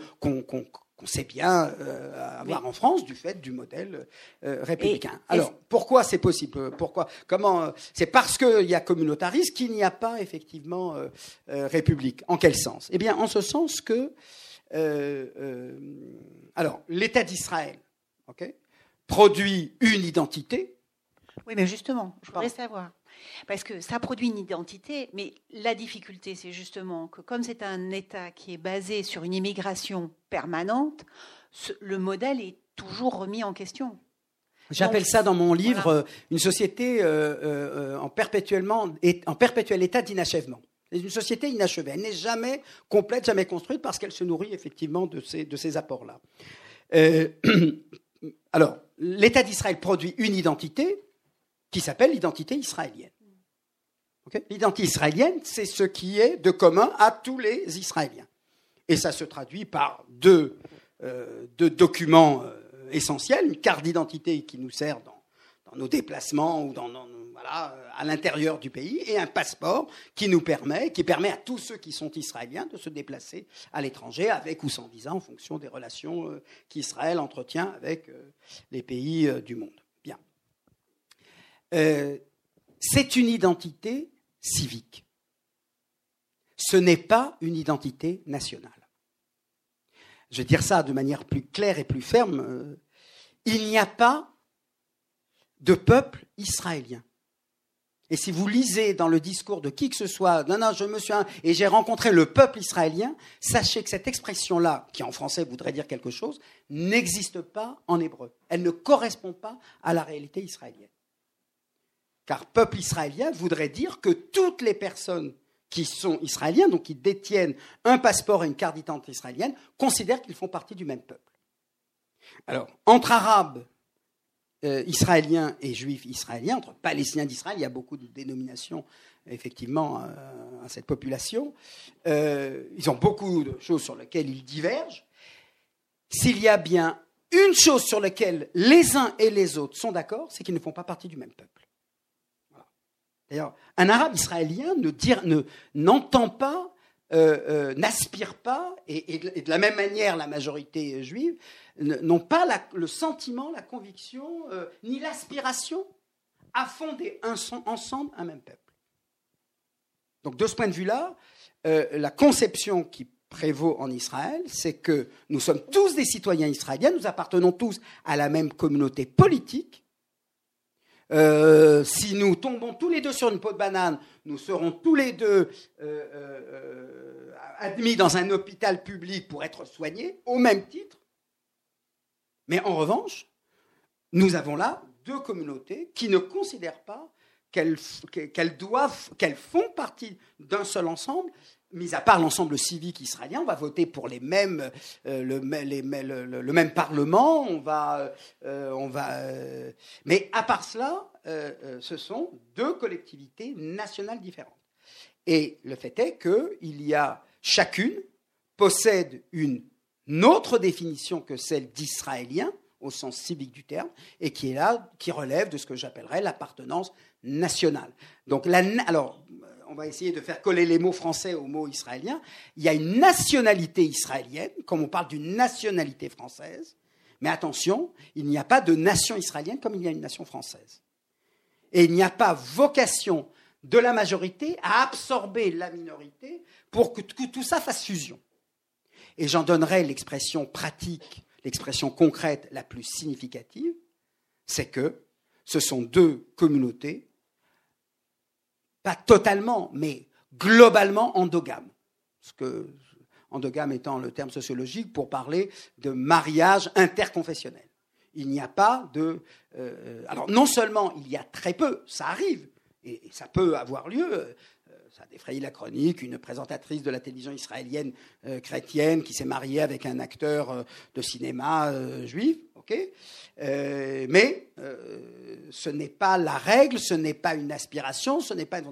qu'on sait bien euh, avoir en France du fait du modèle républicain. Alors, pourquoi c'est possible Pourquoi Comment C'est parce qu'il y a communautarisme qu'il n'y a pas effectivement république. En quel sens? Eh bien, en ce sens que alors l'État d'Israël produit une identité Oui, mais justement, je voudrais savoir. Parce que ça produit une identité, mais la difficulté, c'est justement que comme c'est un État qui est basé sur une immigration permanente, le modèle est toujours remis en question. J'appelle ça dans mon livre euh, une société euh, euh, en, perpétuellement, en perpétuel état d'inachèvement. Une société inachevée. Elle n'est jamais complète, jamais construite parce qu'elle se nourrit effectivement de ces, de ces apports-là. alors, l'État d'Israël produit une identité qui s'appelle l'identité israélienne. l'identité israélienne, c'est ce qui est de commun à tous les Israéliens. Et ça se traduit par deux, deux documents essentiel, une carte d'identité qui nous sert dans, nos déplacements ou dans, voilà, à l'intérieur du pays, et un passeport qui nous permet, qui permet à tous ceux qui sont israéliens de se déplacer à l'étranger avec ou sans visa en fonction des relations euh, qu'Israël entretient avec euh, les pays euh, du monde. Bien. c'est une identité civique. Ce n'est pas une identité nationale je vais dire ça de manière plus claire et plus ferme, euh, il n'y a pas de peuple israélien. Et si vous lisez dans le discours de qui que ce soit, non, non, je me suis et j'ai rencontré le peuple israélien, sachez que cette expression-là, qui en français voudrait dire quelque chose, n'existe pas en hébreu. Elle ne correspond pas à la réalité israélienne. Car peuple israélien voudrait dire que toutes les personnes qui sont israéliens, donc qui détiennent un passeport et une carte d'identité israélienne, considèrent qu'ils font partie du même peuple. Alors, entre Arabes euh, israéliens et Juifs israéliens, entre Palestiniens d'Israël, il y a beaucoup de dénominations effectivement euh, à cette population. Euh, ils ont beaucoup de choses sur lesquelles ils divergent. S'il y a bien une chose sur laquelle les uns et les autres sont d'accord, c'est qu'ils ne font pas partie du même peuple. D'ailleurs, un arabe israélien ne n'entend pas, euh, euh, n'aspire pas, et, de la même manière la majorité juive, n'ont pas le sentiment, la conviction, euh, ni l'aspiration à fonder ensemble un même peuple. Donc de ce point de vue-là, la conception qui prévaut en Israël, c'est que nous sommes tous des citoyens israéliens, nous appartenons tous à la même communauté politique, euh, si nous tombons tous les deux sur une peau de banane, nous serons tous les deux euh, euh, admis dans un hôpital public pour être soignés, au même titre. Mais en revanche, nous avons là deux communautés qui ne considèrent pas qu'elles doivent, qu'elles font partie d'un seul ensemble mis à part l'ensemble civique israélien, on va voter pour les mêmes, euh, le, même Parlement, on va, euh, on va, euh, mais à part cela, ce sont deux collectivités nationales différentes. Et le fait est qu'il y a chacune possède une autre définition que celle d'israélien au sens civique du terme, et qui est là, qui relève de ce que j'appellerais l'appartenance nationale. Donc, la, alors, on va essayer de faire coller les mots français aux mots israéliens, il y a une nationalité israélienne, comme on parle d'une nationalité française, mais attention, il n'y a pas de nation israélienne comme il y a une nation française. Et il n'y a pas vocation de la majorité à absorber la minorité pour que tout ça fasse fusion. Et j'en donnerai l'expression pratique, l'expression concrète la plus significative, c'est que ce sont deux communautés pas totalement, mais globalement endogames. Ce que, endogame étant le terme sociologique pour parler de mariage interconfessionnel. Il n'y a pas de. Euh, alors, non seulement il y a très peu, ça arrive, et, ça peut avoir lieu. Euh, ça a défrayé la chronique, une présentatrice de la télévision israélienne euh, chrétienne qui s'est mariée avec un acteur de cinéma juif. Euh, mais euh, ce n'est pas la règle, ce n'est pas une aspiration, ce n'est pas une...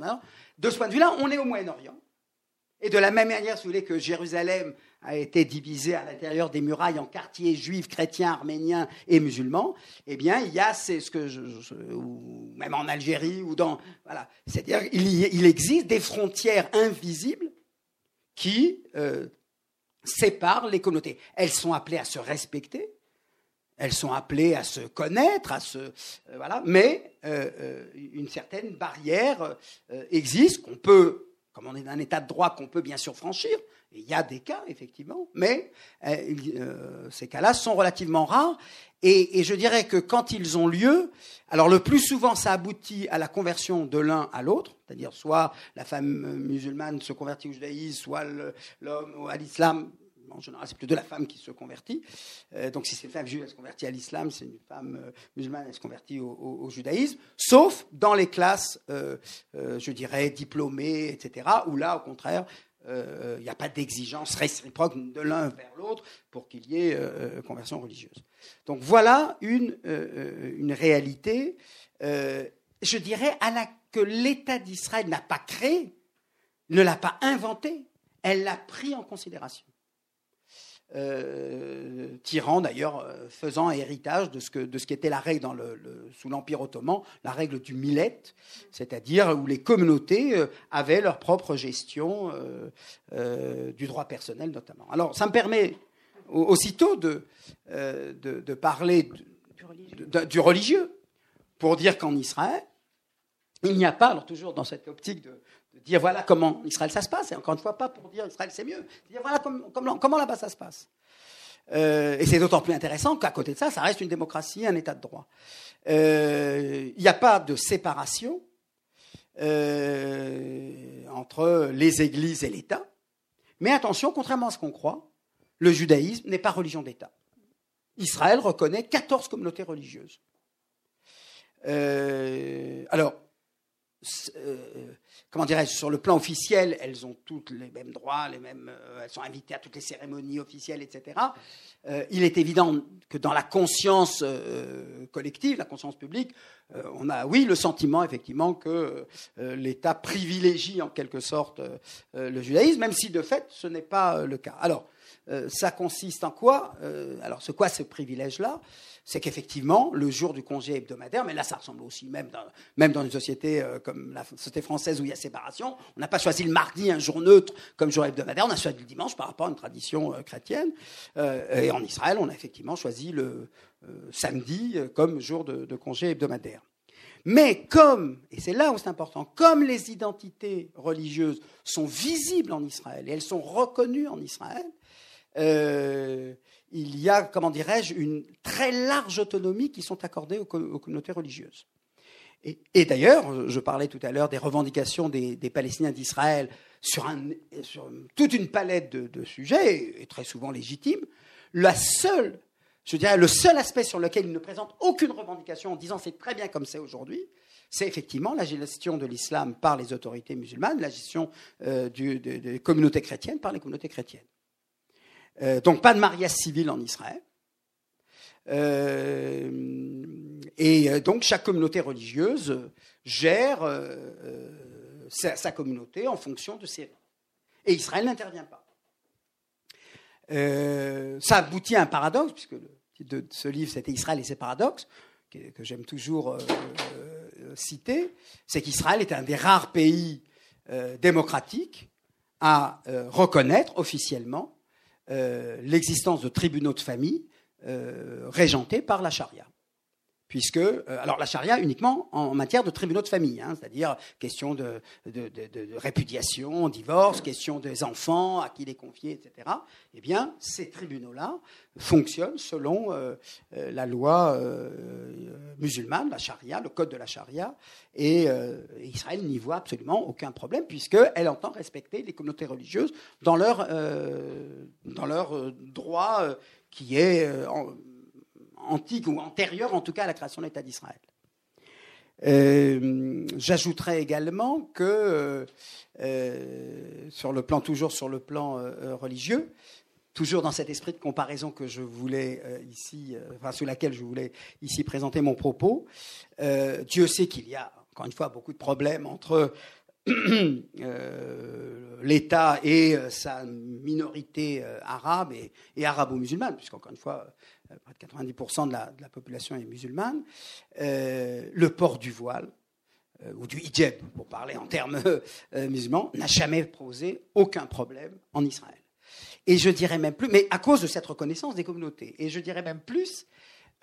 De ce point de vue-là, on est au Moyen-Orient. Et de la même manière, si vous voulez, que Jérusalem a été divisée à l'intérieur des murailles en quartiers juifs, chrétiens, arméniens et musulmans, eh bien, il y a, ce que je, ou même en Algérie ou dans, voilà, c'est-à-dire il, existe des frontières invisibles qui euh, séparent les communautés. Elles sont appelées à se respecter, elles sont appelées à se connaître, à se euh, voilà, mais euh, une certaine barrière existe qu'on peut comme on est dans un état de droit qu'on peut bien sûr franchir, il y a des cas, effectivement, mais euh, euh, ces cas-là sont relativement rares. Et, je dirais que quand ils ont lieu, alors le plus souvent, ça aboutit à la conversion de l'un à l'autre, c'est-à-dire soit la femme musulmane se convertit au judaïsme, soit l'homme à l'islam. En général, c'est plutôt la femme qui se convertit. Euh, donc, si c'est une femme juive, elle se convertit à l'islam. C'est une femme musulmane, elle se convertit au, judaïsme. Sauf dans les classes, je dirais, diplômées, etc., où là, au contraire, euh, il n'y a pas d'exigence réciproque de l'un vers l'autre pour qu'il y ait euh, euh, conversion religieuse. Donc voilà une, réalité, je dirais, à la, que l'État d'Israël n'a pas créée, ne l'a pas inventée, elle l'a pris en considération. Euh, tyran d'ailleurs euh, faisant héritage de ce, que, de ce qui était la règle dans le, sous l'Empire ottoman, la règle du millet, c'est-à-dire où les communautés euh, avaient leur propre gestion du droit personnel notamment. Alors ça me permet aussitôt de, de, parler du religieux pour dire qu'en Israël, il n'y a pas, alors toujours dans cette optique de, de dire voilà comment Israël ça se passe, et encore une fois pas pour dire Israël c'est mieux, dire voilà comment là-bas ça se passe. Euh, et c'est d'autant plus intéressant qu'à côté de ça, ça reste une démocratie, un état de droit. Euh, il n'y a pas de séparation euh, entre les églises et l'État, mais attention, contrairement à ce qu'on croit, le judaïsme n'est pas religion d'État. Israël reconnaît 14 communautés religieuses. alors, comment dirais-je, sur le plan officiel, elles ont toutes les mêmes droits, les mêmes, euh, elles sont invitées à toutes les cérémonies officielles, etc. Euh, il est évident que dans la conscience euh, collective, la conscience publique, on a, oui, le sentiment effectivement que l'État privilégie en quelque sorte le judaïsme, même si de fait ce n'est pas le cas. Alors, ça consiste en quoi Alors, ce quoi ce privilège-là? C'est qu'effectivement, le jour du congé hebdomadaire, mais là ça ressemble aussi, même dans, même dans une société euh, comme la société française où il y a séparation, on n'a pas choisi le mardi, un jour neutre, comme jour hebdomadaire, on a choisi le dimanche par rapport à une tradition euh, chrétienne. Euh, et en Israël, on a effectivement choisi le samedi comme jour de, de congé hebdomadaire. Mais comme, et c'est là où c'est important, comme les identités religieuses sont visibles en Israël et elles sont reconnues en Israël, euh, il y a, comment dirais-je, une très large autonomie qui sont accordées aux, communautés religieuses. Et, d'ailleurs, je parlais tout à l'heure des revendications des, Palestiniens d'Israël sur, toute une palette de, sujets, et très souvent légitimes. La seule, je dirais, le seul aspect sur lequel ils ne présentent aucune revendication en disant c'est très bien comme c'est aujourd'hui, c'est effectivement la gestion de l'islam par les autorités musulmanes, la gestion euh, des communautés chrétiennes par les communautés chrétiennes. Euh, donc pas de mariage civil en Israël. Euh, et donc chaque communauté religieuse gère sa, communauté en fonction de ses Et Israël n'intervient pas. Ça aboutit à un paradoxe, puisque le titre de ce livre c'était Israël et ses paradoxes, que, j'aime toujours citer, c'est qu'Israël est un des rares pays démocratiques à reconnaître officiellement euh, l'existence de tribunaux de famille euh, régentés par la charia puisque, euh, alors la charia uniquement en matière de tribunaux de famille, hein, c'est-à-dire question de, répudiation, divorce, question des enfants, à qui les confier, etc. Eh bien, ces tribunaux-là fonctionnent selon euh, euh, la loi musulmane, la charia, le code de la charia, et, Israël n'y voit absolument aucun problème, puisqu'elle entend respecter les communautés religieuses dans leur, dans leur droit qui est antique ou antérieure en tout cas à la création de l'État d'Israël. Euh, j'ajouterais également que euh, sur le plan toujours sur le plan euh, religieux, toujours dans cet esprit de comparaison que je voulais ici, enfin sous laquelle je voulais ici présenter mon propos, Dieu sait qu'il y a encore une fois beaucoup de problèmes entre l'État et sa minorité arabe et, et arabo-musulmane, puisqu'encore une fois, euh, près de 90% de la, population est musulmane, euh, le port du voile, euh, ou du hijab, pour parler en termes musulmans, n'a jamais posé aucun problème en Israël. Et je dirais même plus, mais à cause de cette reconnaissance des communautés, et je dirais même plus,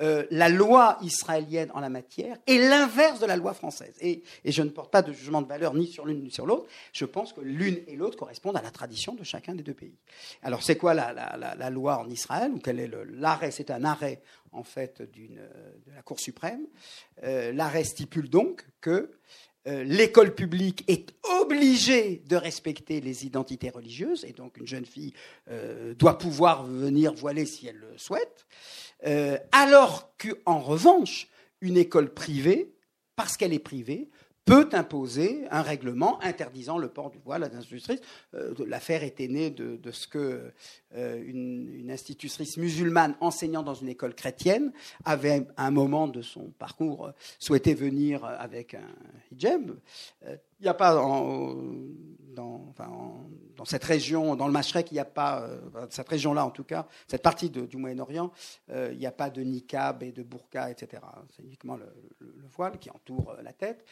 euh, la loi israélienne en la matière est l'inverse de la loi française. Et, je ne porte pas de jugement de valeur ni sur l'une ni sur l'autre. Je pense que l'une et l'autre correspondent à la tradition de chacun des deux pays. Alors, c'est quoi la, loi en Israël quel est l'arrêt C'est un arrêt en fait de la Cour suprême. Euh, l'arrêt stipule donc que euh, l'école publique est obligée de respecter les identités religieuses, et donc une jeune fille doit pouvoir venir voiler si elle le souhaite. Euh, alors qu'en revanche, une école privée, parce qu'elle est privée, peut imposer un règlement interdisant le port du voile à l'institutrice. Euh, l'affaire était née de, ce que euh, une, institutrice musulmane enseignant dans une école chrétienne avait, à un moment de son parcours, souhaité venir avec un hijab. Il n'y a pas dans, cette région, dans le Mashrek, il n'y a pas, euh, cette région-là en tout cas, cette partie du Moyen-Orient, euh, il n'y a pas de niqab et de burqa, etc. C'est uniquement le, voile qui entoure euh, la tête.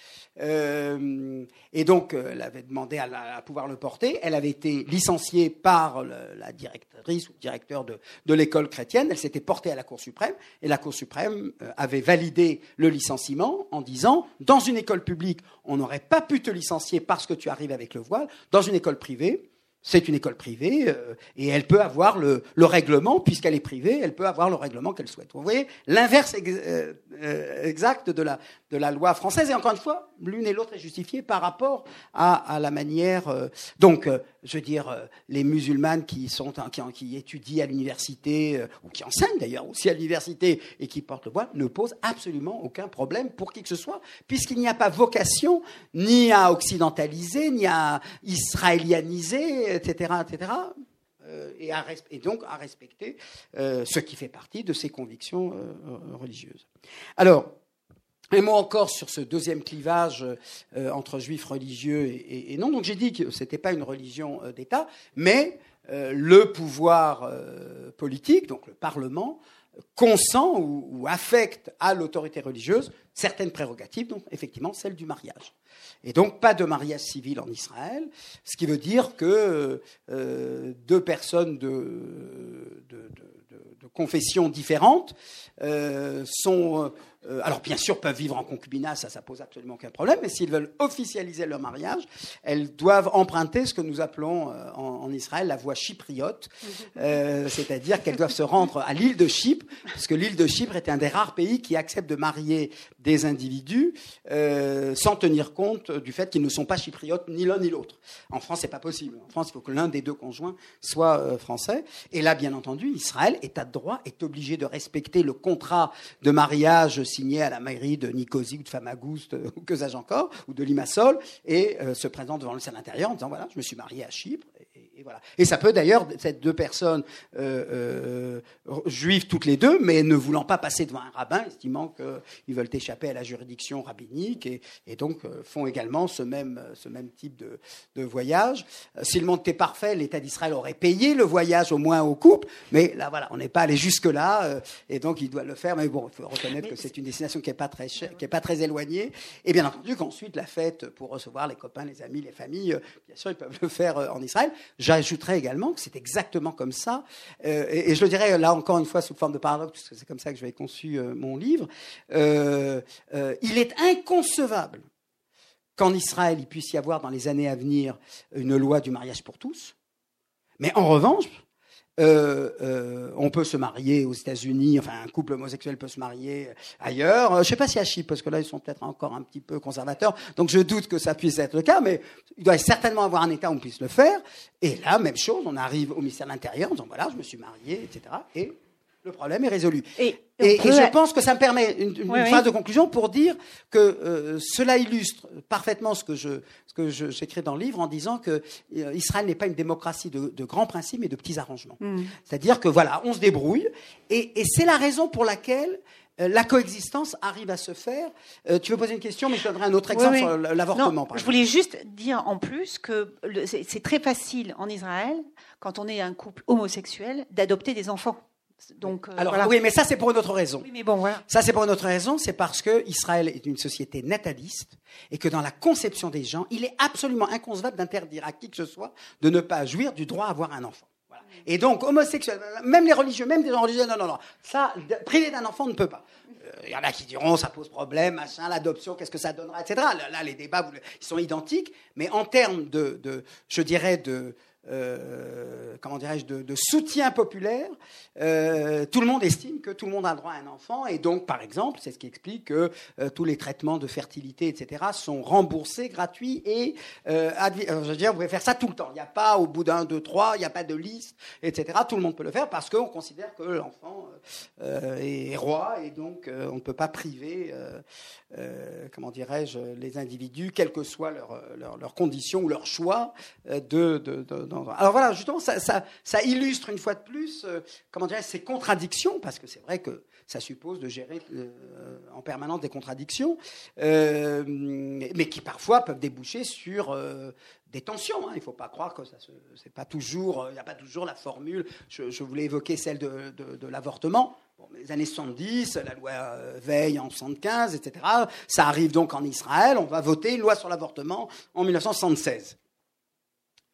et donc, elle avait demandé à, pouvoir le porter. Elle avait été licenciée par la directrice ou directeur de, de l'école chrétienne. Elle s'était portée à la Cour suprême et la Cour suprême avait validé le licenciement en disant, dans une école publique, on n'aurait pas pu te licencier parce que tu arrives avec le voile. Dans une école privée, c'est une école privée euh, et elle peut avoir le, règlement, puisqu'elle est privée, elle peut avoir le règlement qu'elle souhaite. Vous voyez l'inverse euh, euh, exact de la, de la loi française. Et encore une fois, l'une et l'autre est justifiée par rapport à, la manière. donc, je veux dire, les musulmanes qui, sont, qui, étudient à l'université, ou qui enseignent d'ailleurs aussi à l'université et qui portent le voile, ne posent absolument aucun problème pour qui que ce soit, puisqu'il n'y a pas vocation ni à occidentaliser, ni à israélianiser etc., euh, et, donc à respecter euh, ce qui fait partie de ses convictions euh, religieuses. Alors, un mot encore sur ce deuxième clivage entre juifs religieux et, non. Donc j'ai dit que ce n'était pas une religion d'État, mais le pouvoir politique, donc le Parlement, consent ou affecte à l'autorité religieuse certaines prérogatives, donc effectivement celle du mariage. Et donc pas de mariage civil en Israël, ce qui veut dire que euh, deux personnes de, de, confessions différentes euh, sont euh, alors bien sûr, peuvent vivre en concubinat, ça, ça pose absolument aucun problème, mais s'ils veulent officialiser leur mariage, elles doivent emprunter ce que nous appelons euh, en, Israël la voie chypriote, euh, c'est-à-dire qu'elles doivent se rendre à l'île de Chypre, parce que l'île de Chypre est un des rares pays qui accepte de marier des individus sans tenir compte du fait qu'ils ne sont pas chypriotes ni l'un ni l'autre. En France, c'est pas possible. En France, il faut que l'un des deux conjoints soit français. Et là, bien entendu, Israël, État de droit, est obligé de respecter le contrat de mariage signé à la mairie de Nicosie ou de Famagouste ou que sais-je encore, ou de Limassol, et euh, se présente devant le Sénat intérieur en disant voilà, je me suis marié à Chypre, voilà. Et ça peut d'ailleurs, cette deux personnes euh, euh, juives toutes les deux, mais ne voulant pas passer devant un rabbin, estimant qu'ils veulent échapper à la juridiction rabbinique, et, donc font également ce même, ce même type de, de voyage. si le monde était parfait, l'État d'Israël aurait payé le voyage au moins au couple, mais là voilà, on n'est pas allé jusque-là, et donc il doit le faire, mais bon, il faut reconnaître que c'est une destination qui n'est pas, très qui est pas très éloignée. Et bien entendu qu'ensuite, la fête pour recevoir les copains, les amis, les familles, euh, bien sûr, ils peuvent le faire euh, en Israël. J'ajouterais également que c'est exactement comme ça. Euh, et, je le dirais là encore une fois sous forme de paradoxe, puisque c'est comme ça que j'avais conçu mon livre. il est inconcevable qu'en Israël, il puisse y avoir dans les années à venir une loi du mariage pour tous. Mais en revanche, euh, euh, on peut se marier aux États-Unis, enfin un couple homosexuel peut se marier ailleurs. Euh, je ne sais pas si à Chypre, parce que là ils sont peut-être encore un petit peu conservateurs, donc je doute que ça puisse être le cas, mais il doit certainement avoir un État où on puisse le faire. Et là, même chose, on arrive au ministère de l'Intérieur en disant voilà, je me suis marié, etc. Et le problème est résolu. Je pense que ça me permet une, phrase de conclusion pour dire que euh, cela illustre parfaitement ce que je ce que j'écris dans le livre en disant que euh, Israël n'est pas une démocratie de, grands principes mais de petits arrangements. Hmm. C'est-à-dire que voilà, on se débrouille et, c'est la raison pour laquelle euh, la coexistence arrive à se faire. tu veux poser une question, mais je donnerai un autre exemple sur l'avortement. Je voulais juste dire en plus que c'est très facile en Israël, quand on est un couple homosexuel, d'adopter des enfants. Donc, euh, Alors, oui, mais ça, c'est pour une autre raison. mais bon, voilà. Ça, c'est pour une autre raison. C'est parce que Israël est une société nataliste et que dans la conception des gens, il est absolument inconcevable d'interdire à qui que ce soit de ne pas jouir du droit à avoir un enfant. Voilà. Et donc, homosexuels, même les religieux, même des gens religieux, non, non, non. Ça, priver d'un enfant, on ne peut pas. Il y en a qui diront ça pose problème, machin, l'adoption, qu'est-ce que ça donnera, etc. Là, les débats, ils sont identiques, mais en termes de, de je dirais, de, euh, comment dirais-je, de, soutien populaire, euh, tout le monde estime que tout le monde a droit à un enfant, et donc, par exemple, c'est ce qui explique que euh, tous les traitements de fertilité, etc., sont remboursés, gratuits, et je veux dire, vous pouvez faire ça tout le temps. Il n'y a pas, au bout d'un, deux, trois, il n'y a pas de liste, etc. Tout le monde peut le faire parce qu'on considère que l'enfant est roi, et donc on ne peut pas priver, comment dirais-je, les individus, quelles que soient leurs leur, conditions ou leurs choix, de, de alors voilà, justement, ça, illustre une fois de plus, euh, comment ces contradictions, parce que c'est vrai que ça suppose de gérer euh, en permanence des contradictions, euh, mais qui parfois peuvent déboucher sur des tensions. Hein. Il ne faut pas croire que pas toujours, il n'y a pas toujours la formule. Je, voulais évoquer celle de, l'avortement. Bon, les années 70, la loi Veille en 75, etc. Ça arrive donc en Israël. On va voter une loi sur l'avortement en 1976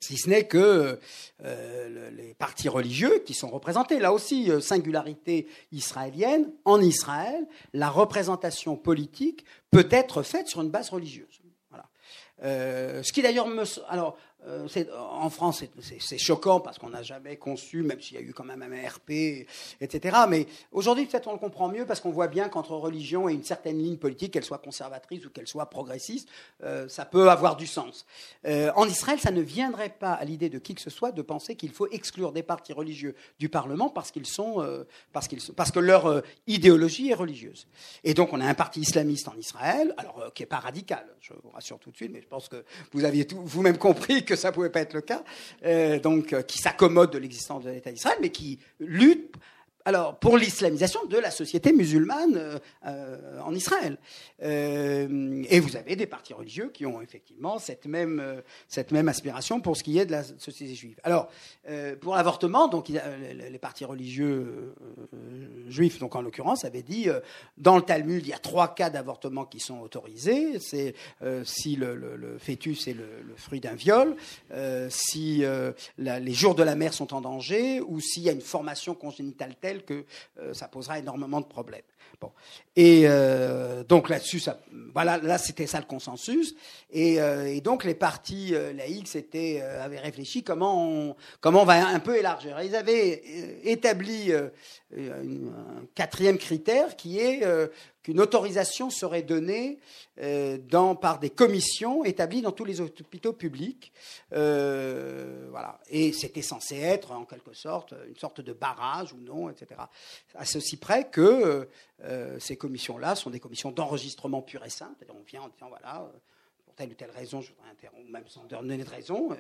si ce n'est que euh, les partis religieux qui sont représentés, là aussi, euh, singularité israélienne, en Israël, la représentation politique peut être faite sur une base religieuse. Euh, ce qui d'ailleurs me... Alors, euh, en France, c'est choquant parce qu'on n'a jamais conçu, même s'il y a eu quand même un RP, etc. Mais aujourd'hui, peut-être on le comprend mieux parce qu'on voit bien qu'entre religion et une certaine ligne politique, qu'elle soit conservatrice ou qu'elle soit progressiste, euh, ça peut avoir du sens. Euh, en Israël, ça ne viendrait pas à l'idée de qui que ce soit de penser qu'il faut exclure des partis religieux du Parlement parce qu'ils sont, parce qu'ils parce que leur idéologie est religieuse. Et donc, on a un parti islamiste en Israël, alors qui est pas radical, je vous rassure tout de suite, mais je pense que vous aviez vous-même compris que ça ne pouvait pas être le cas, euh, donc euh, qui s'accommode de l'existence de l'État d'Israël, mais qui lutte alors, pour l'islamisation de la société musulmane euh, euh, en Israël. Euh, et vous avez des partis religieux qui ont effectivement cette même, cette même aspiration pour ce qui est de la société juive. Alors, pour l'avortement, donc les partis religieux juifs, donc en l'occurrence, avaient dit dans le Talmud, il y a trois cas d'avortement qui sont autorisés. C'est si le, fœtus est le, fruit d'un viol, si les jours de la mère sont en danger, ou s'il y a une formation congénitale telle que euh, ça posera énormément de problèmes. Bon. Et euh, donc là-dessus, voilà, là c'était ça le consensus. Et, euh, donc les partis laïcs étaient, avaient réfléchi comment on, comment on va un peu élargir. Ils avaient établi un quatrième critère qui est qu'une autorisation serait donnée euh, dans, par des commissions établies dans tous les hôpitaux publics. Euh, voilà. Et c'était censé être, en quelque sorte, une sorte de barrage ou non, etc. À ceci près que euh, ces commissions-là sont des commissions d'enregistrement pur et simple. On vient en disant, voilà, pour telle ou telle raison, je voudrais interrompre, même sans donner de raison.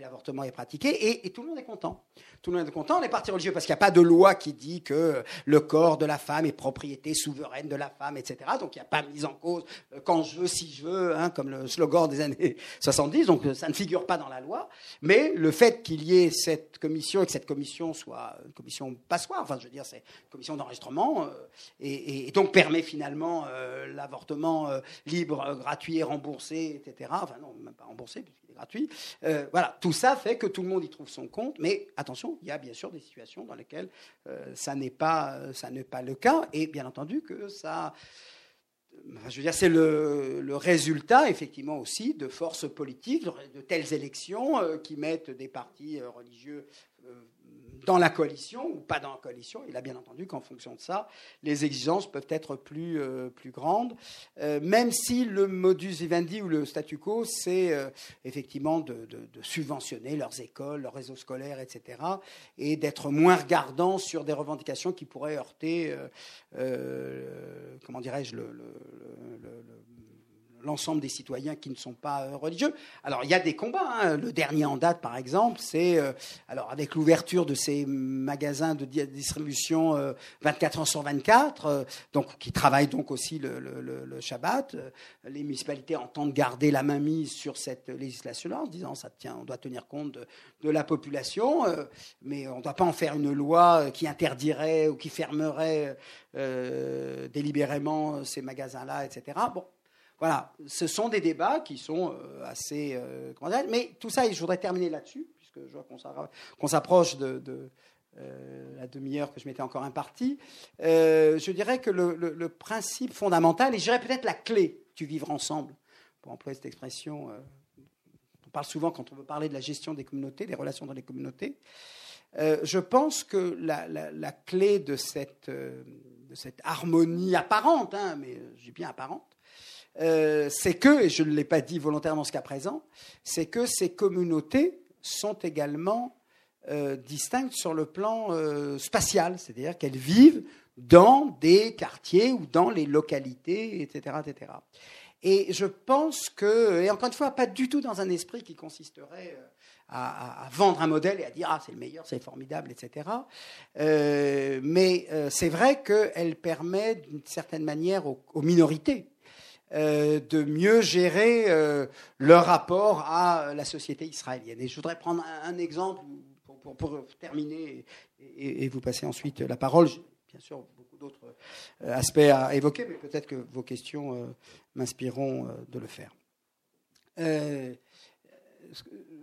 L'avortement est pratiqué, et, tout le monde est content. Tout le monde est content, les partis religieux, parce qu'il n'y a pas de loi qui dit que le corps de la femme est propriété souveraine de la femme, etc. Donc il n'y a pas mise en cause euh, quand je veux, si je veux, hein, comme le slogan des années 70, donc ça ne figure pas dans la loi. Mais le fait qu'il y ait cette commission, et que cette commission soit une commission passoire, enfin je veux dire, c'est une commission d'enregistrement, euh, et, donc permet finalement euh, l'avortement libre, gratuit et remboursé, etc. Enfin non, même pas remboursé, gratuit. Euh, voilà, tout ça fait que tout le monde y trouve son compte, mais attention, il y a bien sûr des situations dans lesquelles euh, ça n'est pas, euh, ça n'est pas le cas, et bien entendu que ça, je veux dire, c'est le, le, résultat effectivement aussi de forces politiques, de telles élections qui mettent des partis religieux dans la coalition ou pas dans la coalition. Il a bien entendu qu'en fonction de ça, les exigences peuvent être plus, euh, plus grandes, euh, même si le modus vivendi ou le statu quo, c'est euh, effectivement de, subventionner leurs écoles, leurs réseaux scolaires, etc., et d'être moins regardant sur des revendications qui pourraient heurter, comment dirais-je, le l'ensemble des citoyens qui ne sont pas euh, religieux. Alors il y a des combats. Hein. Le dernier en date, par exemple, c'est euh, alors avec l'ouverture de ces magasins de distribution 24 euh, heures sur 24, donc qui travaillent donc aussi le, Shabbat. Les municipalités entendent garder la main mise sur cette législation-là en disant ça tient, on doit tenir compte de, de la population, mais on ne doit pas en faire une loi qui interdirait ou qui fermerait délibérément ces magasins-là, etc. Bon, voilà, ce sont des débats qui sont euh, assez... Euh, comment mais tout ça, je voudrais terminer là-dessus, puisque je vois qu'on s'approche de, la demi-heure que je m'étais encore impartie. je dirais que le, principe fondamental, et je dirais peut-être la clé du vivre ensemble, pour employer cette expression, on parle souvent quand on veut parler de la gestion des communautés, des relations dans les communautés, je pense que la, clé de cette, de cette harmonie apparente, hein, mais j'ai bien apparente, euh, c'est que, et je ne l'ai pas dit volontairement jusqu'à présent, c'est que ces communautés sont également euh, distinctes sur le plan euh, spatial, c'est-à-dire qu'elles vivent dans des quartiers ou dans les localités, etc., etc. Et je pense que, et encore une fois, pas du tout dans un esprit qui consisterait à, vendre un modèle et à dire ah c'est le meilleur, c'est formidable, etc. mais c'est vrai qu'elle permet d'une certaine manière aux minorités euh, de mieux gérer euh, leur rapport à la société israélienne. Et je voudrais prendre un, exemple pour, terminer et, vous passer ensuite la parole. Bien sûr beaucoup d'autres euh, aspects à évoquer, mais peut-être que vos questions m'inspireront de le faire.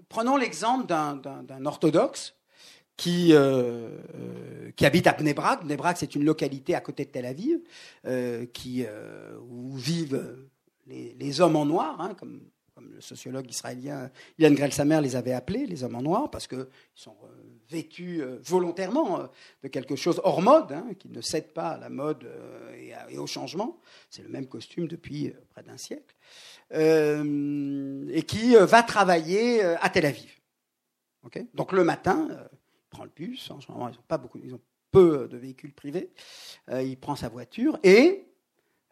prenons l'exemple d'un orthodoxe qui, qui habite à Bnebrak. Bnebrak, c'est une localité à côté de Tel Aviv, qui, où vivent les, hommes en noir, hein, comme, le sociologue israélien Yann Grelsamer les avait appelés, les hommes en noir, parce qu'ils sont euh, vêtus euh, volontairement euh, de quelque chose hors mode, hein, qui ne cède pas à la mode et, au changement. C'est le même costume depuis près d'un siècle. et qui va travailler à Tel Aviv. Donc le matin, prend le bus, en ce moment ils ont, pas beaucoup, ils ont peu de véhicules privés, il prend sa voiture et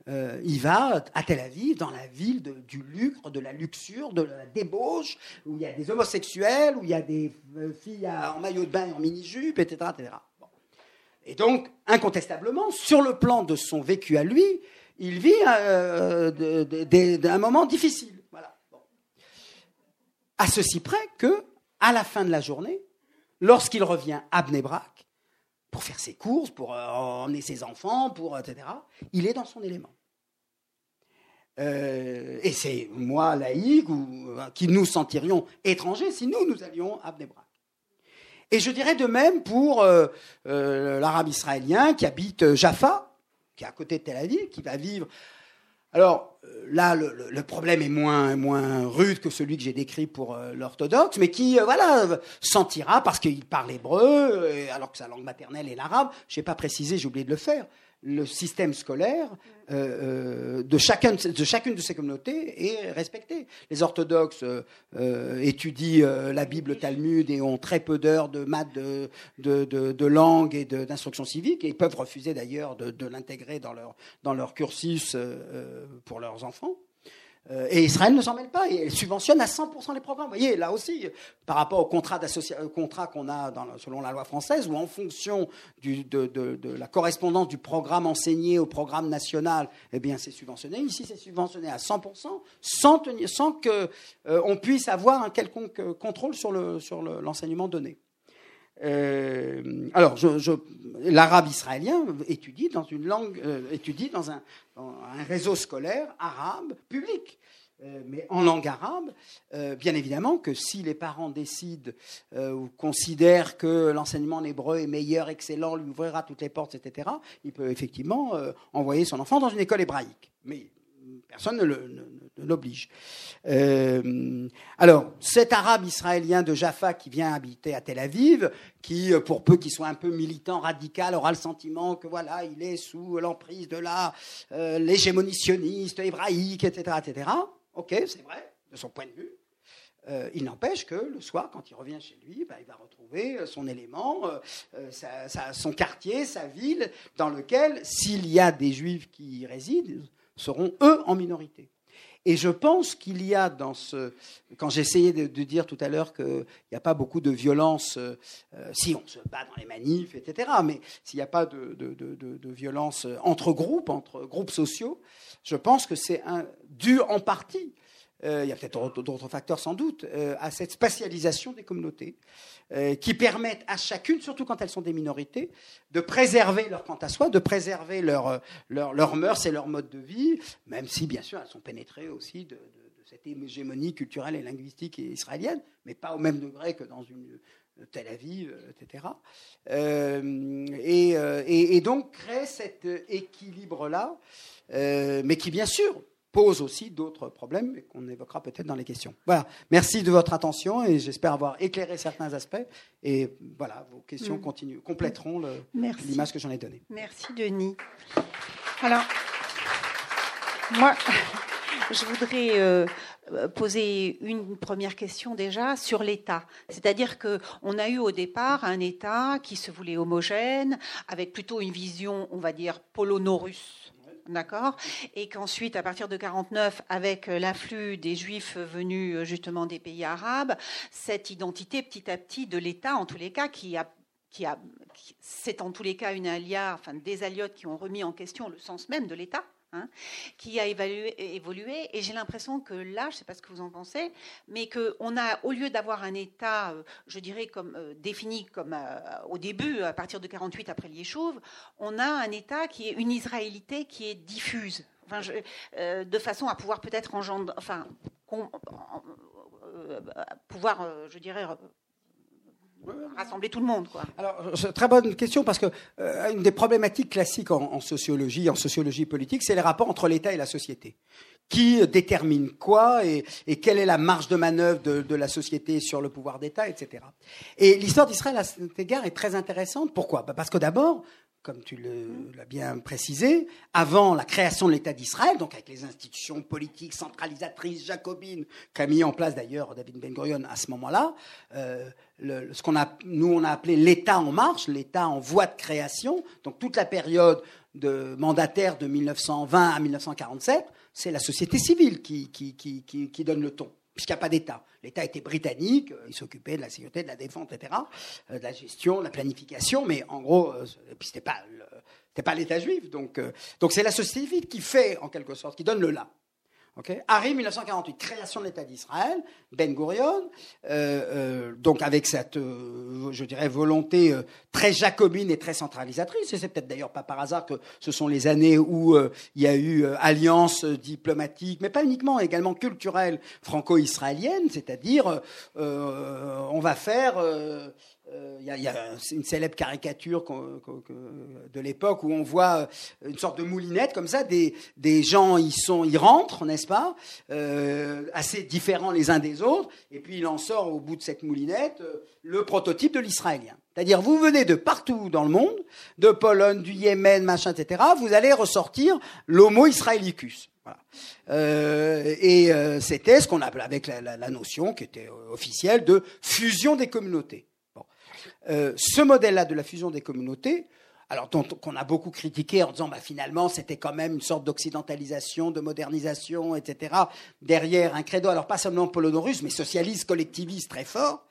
euh, il va à Tel Aviv, dans la ville du lucre, de la luxure, de la débauche, où il y a des homosexuels, où il y a des euh, filles en maillot de bain et en mini-jupe, etc. Et donc, incontestablement, sur le plan de son vécu à lui, il vit euh, un moment difficile. À ceci près que, à la fin de la journée, lorsqu'il revient à Bnebrak, pour faire ses courses, pour emmener ses enfants, pour etc. Il est dans son élément. Euh, et c'est moi, laïque, euh, qui nous sentirions étrangers si nous, nous allions à Bnebrak. Et je dirais de même pour euh, l'arabe israélien qui habite Jaffa, qui est à côté de Tel Aviv, qui va vivre. Alors là, le, problème est moins, rude que celui que j'ai décrit pour l'orthodoxe, mais qui, voilà, sentira parce qu'il parle hébreu, alors que sa langue maternelle est l'arabe. Je n'ai pas précisé, j'ai oublié de le faire le système scolaire euh, euh, de, chacun, de chacune de ces communautés est respecté. Les orthodoxes euh, étudient la Bible, le Talmud et ont très peu d'heures de maths, de, de, de, langue et d'instruction civique, et peuvent refuser d'ailleurs de, l'intégrer dans leur, dans leur cursus pour leurs enfants. Euh, et Israël ne s'en mêle pas et elle subventionne à 100% les programmes. Vous voyez, là aussi, par rapport au contrat, contrat qu'on a selon la loi française, où en fonction de, la correspondance du programme enseigné au programme national, eh bien, c'est subventionné. Ici, c'est subventionné à 100%, sans, sans qu'on euh, puisse avoir un quelconque contrôle sur l'enseignement donné. Euh, alors, l'arabe israélien étudie dans une langue, euh, étudie dans un, réseau scolaire arabe public. Euh, mais en langue arabe, bien évidemment que si les parents décident ou considèrent que l'enseignement en hébreu est meilleur, excellent, lui ouvrira toutes les portes, etc., il peut effectivement envoyer son enfant dans une école hébraïque. Mais personne ne l'oblige. Euh, alors, cet arabe israélien de Jaffa qui vient habiter à Tel Aviv, qui, euh, pour peu qu'il soit un peu militant, radical, aura le sentiment que voilà, il est sous l'emprise de la euh, hébraïque, etc., etc. Ok, c'est vrai, de son point de vue. il n'empêche que le soir, quand il revient chez lui, bah, il va retrouver son élément, son quartier, sa ville, dans lequel, s'il y a des juifs qui y résident, seront eux en minorité. Et je pense qu'il y a dans ce. Quand j'essayais de, de, dire tout à l'heure qu'il n'y a pas beaucoup de violence, euh, si on se bat dans les manifs, etc., mais s'il n'y a pas de, de, violence entre groupes, entre groupes sociaux, je pense que c'est dû en partie euh, il y a peut-être d'autres facteurs sans doute, euh, à cette spatialisation des communautés, euh, qui permettent à chacune, surtout quand elles sont des minorités, de préserver leur quant à soi, de préserver leurs leur, mœurs et leur mode de vie, même si, bien sûr, elles sont pénétrées aussi de, cette hégémonie culturelle et linguistique israélienne, mais pas au même degré que dans une Tel Aviv, etc. Et, donc crée cet équilibre-là, mais qui bien sûr pose aussi d'autres problèmes qu'on évoquera peut-être dans les questions. Voilà, merci de votre attention et j'espère avoir éclairé certains aspects. Et voilà, vos questions mm. continuent, compléteront l'image que j'en ai donnée. Merci Denis. Alors, moi, je voudrais euh, poser une première question déjà sur l'État. C'est-à-dire qu'on a eu au départ un État qui se voulait homogène, avec plutôt une vision, on va dire, polono-russe D'accord. Et qu'ensuite, à partir de 49, avec euh, l'afflux des Juifs venus euh, justement des pays arabes, cette identité petit à petit de l'État, en tous les cas, qui a qui a, c'est en tous les cas une alia, enfin des aliotes qui ont remis en question le sens même de l'État, Hein, qui a évolué. Et j'ai l'impression que là, je ne sais pas ce que vous en pensez, mais qu'on a, au lieu d'avoir un État, euh, je dirais, comme, euh, défini comme euh, au début, à partir de 48 après l'Yéchouv, on a un État qui est une israélité qui est diffuse. De façon à pouvoir peut-être engendrer, enfin, pouvoir, je dirais, rassembler tout le monde. Quoi. Alors, très bonne question parce que euh, une des problématiques classiques en, sociologie, en sociologie politique, c'est les rapports entre l'État et la société. Qui détermine quoi et, quelle est la marge de manœuvre de, la société sur le pouvoir d'État, etc. Et l'histoire d'Israël à cet égard est très intéressante. Pourquoi? Bah, Parce que d'abord, comme tu l'as bien précisé, avant la création de l'État d'Israël, donc avec les institutions politiques centralisatrices jacobines qu'a mis en place d'ailleurs David Ben Gurion à ce moment-là, euh, ce qu'on a, nous on a appelé l'État en marche, l'État en voie de création, donc toute la période de mandataire de 1920 à 1947, c'est la société civile qui, qui, qui, qui donne le ton puisqu'il n'y a pas d'État. L'État était britannique, euh, il s'occupait de la sécurité, de la défense, etc., euh, de la gestion, de la planification, mais en gros, euh, puis c'était pas pas l'État juif. Donc, donc c'est la société civile qui fait, en quelque sorte, qui donne le là. Okay Arrive 1948, création de l'État d'Israël, Ben Gurion, euh, euh, donc avec cette, euh, je dirais, volonté très jacobine et très centralisatrice. Et c'est peut-être d'ailleurs pas par hasard que ce sont les années où il y a eu alliance diplomatique, mais pas uniquement, également culturelle franco-israélienne, c'est-à-dire on va faire euh, il y, a une célèbre caricature de l'époque où on voit euh, une sorte de moulinette comme ça, des, gens ils sont, ils rentrent, n'est-ce pas, euh, assez différents les uns des autres, et puis il en sort au bout de cette moulinette le prototype de l'israélien. C'est-à-dire vous venez de partout dans le monde, de Pologne, du Yémen, machin, etc. Vous allez ressortir l'homo israelicus. et c'était ce qu'on appelait avec la, notion qui était officielle de fusion des communautés. Euh, ce modèle-là de la fusion des communautés, alors qu'on a beaucoup critiqué en disant bah, finalement c'était quand même une sorte d'occidentalisation, de modernisation, etc. Derrière un credo, alors pas seulement polono-russe, mais socialiste, collectiviste très fort.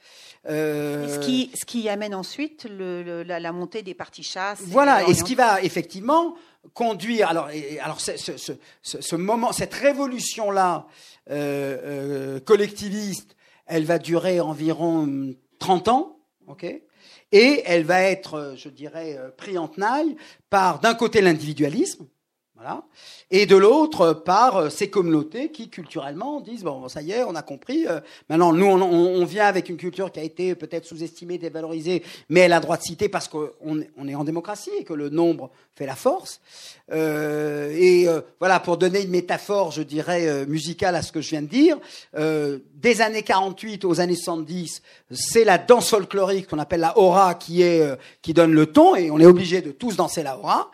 Euh, ce, qui, ce qui amène ensuite la, montée des partis chasse. Voilà, et, ce qui va effectivement conduire. Alors, alors ce, moment, cette révolution-là euh, collectiviste, elle va durer environ 30 ans, ok? Et elle va être, euh, je dirais, euh, pris en tenaille par, d'un côté, l'individualisme, voilà, et de l'autre par euh, ces communautés qui culturellement disent bon ça y est on a compris maintenant nous on, on, vient avec une culture qui a été peut-être sous-estimée dévalorisée mais elle a droit de citer parce qu'on on est en démocratie et que le nombre fait la force. Euh, et euh, voilà pour donner une métaphore je dirais musicale à ce que je viens de dire des années 48 aux années 70 c'est la danse folklorique qu'on appelle la aura qui est qui donne le ton et on est obligé de tous danser la aura.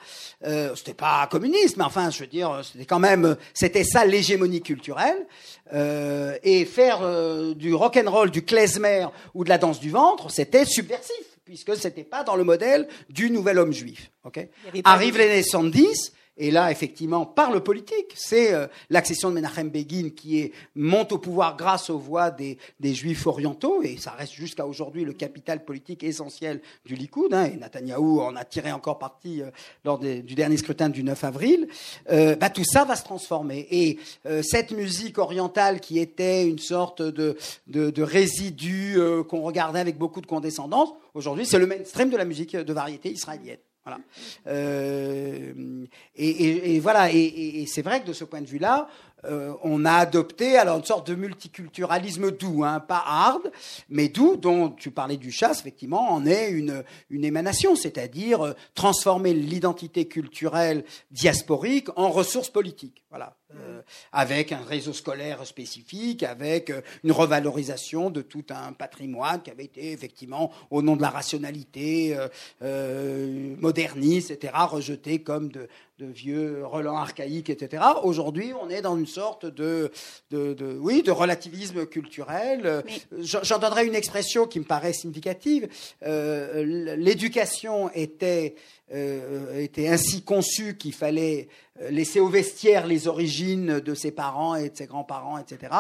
Euh, c'était pas communiste, mais enfin, je veux dire, c'était quand même, c'était ça l'hégémonie culturelle. Euh, et faire euh, du rock and roll, du klezmer ou de la danse du ventre, c'était subversif, puisque c'était pas dans le modèle du nouvel homme juif. Okay Arrive les années 70, et là, effectivement, par le politique, c'est euh, l'accession de Menachem Begin qui est, monte au pouvoir grâce aux voix des, des Juifs orientaux, et ça reste jusqu'à aujourd'hui le capital politique essentiel du Likoud, hein, et Netanyahou en a tiré encore parti euh, lors du dernier scrutin du 9 avril. Euh, bah, tout ça va se transformer. Et cette musique orientale qui était une sorte de, de, de résidu qu'on regardait avec beaucoup de condescendance, aujourd'hui, c'est le mainstream de la musique de variété israélienne. Voilà. Euh, et, et, et, voilà. Et, et c'est vrai que de ce point de vue-là, euh, on a adopté alors une sorte de multiculturalisme doux, hein, pas hard, mais doux, dont tu parlais du chasse, effectivement, en est une, émanation, c'est-à-dire euh, transformer l'identité culturelle diasporique en ressources politiques. Voilà. Euh, avec un réseau scolaire spécifique, avec une revalorisation de tout un patrimoine qui avait été effectivement, au nom de la rationalité moderniste, etc., rejeté comme de, vieux relents archaïques, etc. Aujourd'hui, on est dans une sorte de, de, oui, de relativisme culturel. J'en donnerai une expression qui me paraît significative. L'éducation était, était ainsi conçue qu'il fallait euh, laisser au vestiaire les origines de ses parents et de ses grands-parents, etc.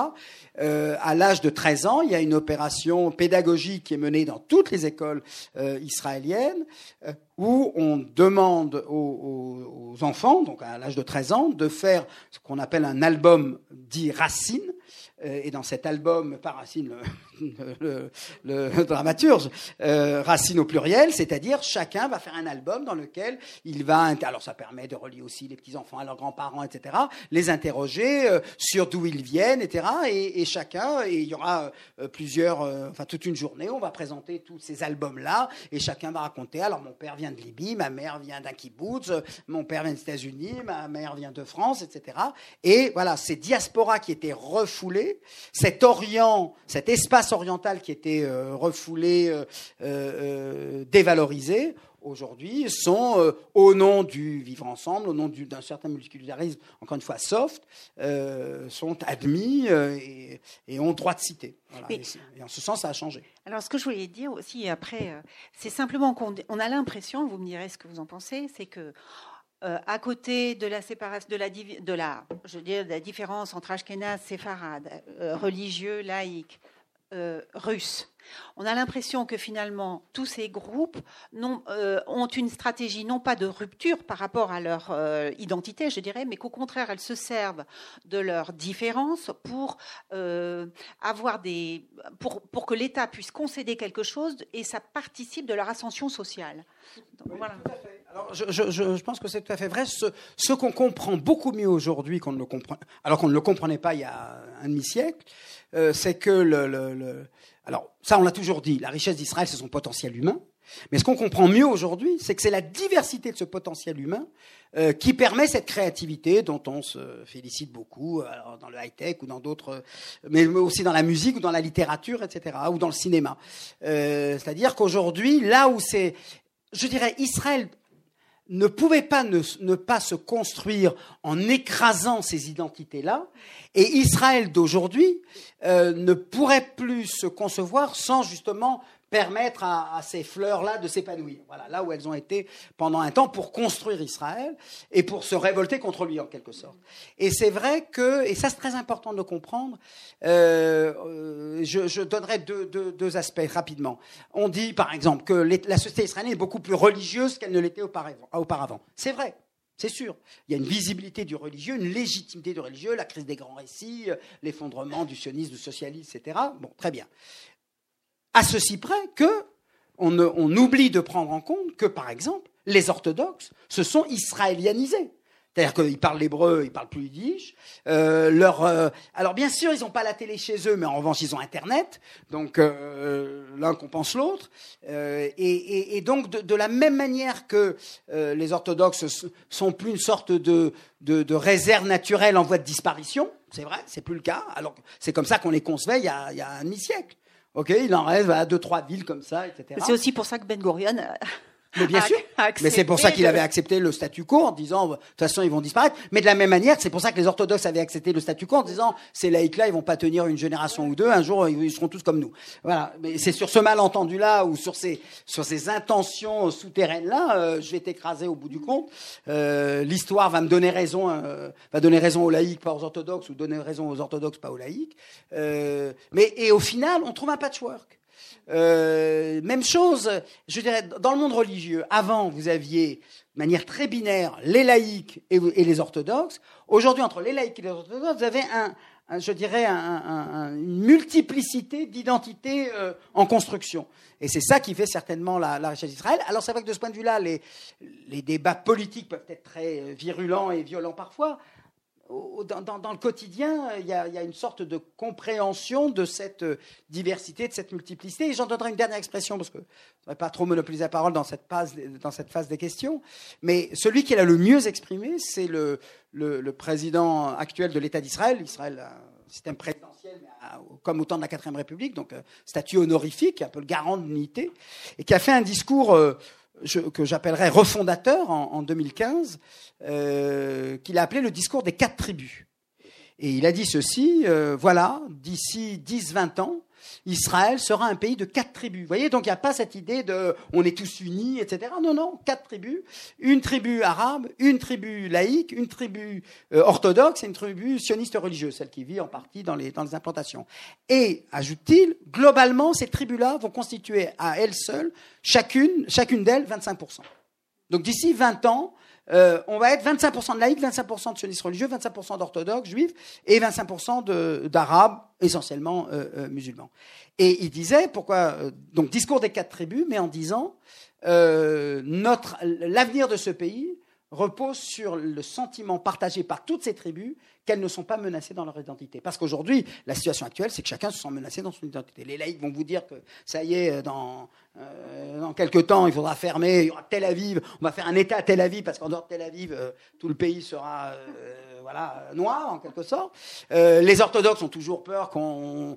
Euh, à l'âge de 13 ans, il y a une opération pédagogique qui est menée dans toutes les écoles euh, israéliennes euh, où on demande aux, aux, enfants, donc à l'âge de 13 ans, de faire ce qu'on appelle un album dit racine, euh, et dans cet album, pas Racine le, dramaturge, euh, Racine au pluriel, c'est-à-dire chacun va faire un album dans lequel il va, alors ça permet de relier aussi les petits-enfants à leurs grands-parents, etc., les interroger euh, sur d'où ils viennent, etc., et, chacun, et il y aura plusieurs, enfin toute une journée, on va présenter tous ces albums-là, et chacun va raconter, alors mon père vient de Libye, ma mère vient d'un kibbutz, mon père vient des États-Unis, ma mère vient de France, etc., et voilà, ces diasporas qui étaient refoulées, cet Orient, cet espace oriental qui était euh, refoulé, euh, euh, dévalorisé, aujourd'hui sont, au nom du vivre ensemble, au nom d'un certain multiculturalisme, encore une fois soft, sont admis et, ont droit de citer. et, en ce sens, ça a changé. Alors, ce que je voulais dire aussi après, c'est simplement qu'on on a l'impression, vous me direz ce que vous en pensez, c'est que à côté de la séparation, de la, de la, je veux dire, de la différence entre Ashkenaz, séfarade, religieux, laïque, euh, russe, on a l'impression que finalement tous ces groupes ont une stratégie non pas de rupture par rapport à leur identité, je dirais, mais qu'au contraire elles se servent de leurs différences pour avoir des, pour, pour que l'État puisse concéder quelque chose et ça participe de leur ascension sociale. voilà je, pense que c'est tout à fait vrai. Ce, qu'on comprend beaucoup mieux aujourd'hui qu'on ne le comprend, alors qu'on ne le comprenait pas il y a un demi-siècle, euh, c'est que le, alors ça on l'a toujours dit, la richesse d'Israël c'est son potentiel humain. Mais ce qu'on comprend mieux aujourd'hui, c'est que c'est la diversité de ce potentiel humain euh, qui permet cette créativité dont on se félicite beaucoup dans le high-tech ou dans d'autres, mais aussi dans la musique ou dans la littérature, etc., ou dans le cinéma. Euh, c'est-à-dire qu'aujourd'hui, là où c'est, je dirais, Israël ne pouvait pas ne, pas se construire en écrasant ces identités-là, et Israël d'aujourd'hui euh, ne pourrait plus se concevoir sans justement permettre à, ces fleurs-là de s'épanouir. Voilà, là où elles ont été pendant un temps pour construire Israël et pour se révolter contre lui en quelque sorte. Et c'est vrai que, et ça c'est très important de comprendre, euh, euh, je, donnerai deux, aspects rapidement. On dit par exemple que la société israélienne est beaucoup plus religieuse qu'elle ne l'était auparavant. C'est vrai. C'est sûr. Il y a une visibilité du religieux, une légitimité du religieux, la crise des grands récits, l'effondrement du sionisme, du socialisme, etc. Bon, très bien à ceci près que on, oublie de prendre en compte que, par exemple, les orthodoxes se sont israélianisés. C'est-à-dire qu'ils parlent l'hébreu, ils parlent plus yiddish. Euh, leur, euh, alors bien sûr, ils n'ont pas la télé chez eux, mais en revanche, ils ont Internet. Donc euh, l'un compense l'autre. Et, donc de, la même manière que les orthodoxes sont plus une sorte de, réserve naturelle en voie de disparition, c'est vrai, c'est plus le cas. Alors c'est comme ça qu'on les concevait il y a, il y a un demi-siècle. Ok, il en reste à deux, trois villes comme ça, etc. C'est aussi pour ça que Ben Gurion mais bien sûr. Mais c'est pour ça qu'il avait accepté le statu quo en disant, de toute façon, ils vont disparaître. Mais de la même manière, c'est pour ça que les orthodoxes avaient accepté le statu quo en disant, ces laïcs-là, ils vont pas tenir une génération ou deux. Un jour, ils seront tous comme nous. Voilà. Mais c'est sur ce malentendu-là ou sur ces, sur ces intentions souterraines-là, euh, je vais t'écraser au bout du compte. Euh, L'histoire va me donner raison, euh, va donner raison aux laïcs, pas aux orthodoxes, ou donner raison aux orthodoxes, pas aux laïcs. Euh, mais, et au final, on trouve un patchwork. Euh, même chose, je dirais, dans le monde religieux, avant, vous aviez, de manière très binaire, les laïcs et, les orthodoxes. Aujourd'hui, entre les laïcs et les orthodoxes, vous avez un, je dirais, une multiplicité d'identités euh, en construction. Et c'est ça qui fait certainement la, richesse d'Israël. Alors c'est vrai que de ce point de vue-là, les, les, débats politiques peuvent être très euh, virulents et violents parfois. Dans, le quotidien, il y, a, une sorte de compréhension de cette diversité, de cette multiplicité. Et j'en donnerai une dernière expression, parce que je ne vais pas trop monopoliser la parole dans cette, phase, des questions. Mais celui qui l'a le mieux exprimé, c'est le, président actuel de l'État d'Israël. Israël a un système présidentiel, comme au temps de la Quatrième République, donc euh, statut honorifique, un peu le garant de l'unité, et qui a fait un discours... Euh, que j'appellerais refondateur en, 2015, euh, qu'il a appelé le discours des quatre tribus. Et il a dit ceci, euh, voilà, d'ici 10-20 ans, Israël sera un pays de quatre tribus. Vous voyez, donc il n'y a pas cette idée de on est tous unis, etc. Non, non, quatre tribus. Une tribu arabe, une tribu laïque, une tribu euh, orthodoxe et une tribu sioniste religieuse, celle qui vit en partie dans les, dans les implantations. Et, ajoute-t-il, globalement, ces tribus-là vont constituer à elles seules, chacune, chacune d'elles, 25%. Donc d'ici 20 ans, euh, on va être 25% de laïcs, 25% de sionistes religieux, 25% d'orthodoxes juifs et 25% d'arabes, essentiellement euh, euh, musulmans. Et il disait, pourquoi, donc discours des quatre tribus, mais en disant, l'avenir de ce pays repose sur le sentiment partagé par toutes ces tribus qu'elles ne sont pas menacées dans leur identité. Parce qu'aujourd'hui, la situation actuelle, c'est que chacun se sent menacé dans son identité. Les laïcs vont vous dire que ça y est, dans, euh, dans quelques temps, il faudra fermer, il y aura Tel Aviv, on va faire un État à Tel Aviv, parce qu'en dehors de Tel Aviv, euh, tout le pays sera euh, voilà, noir, en quelque sorte. les orthodoxes ont toujours peur qu'on,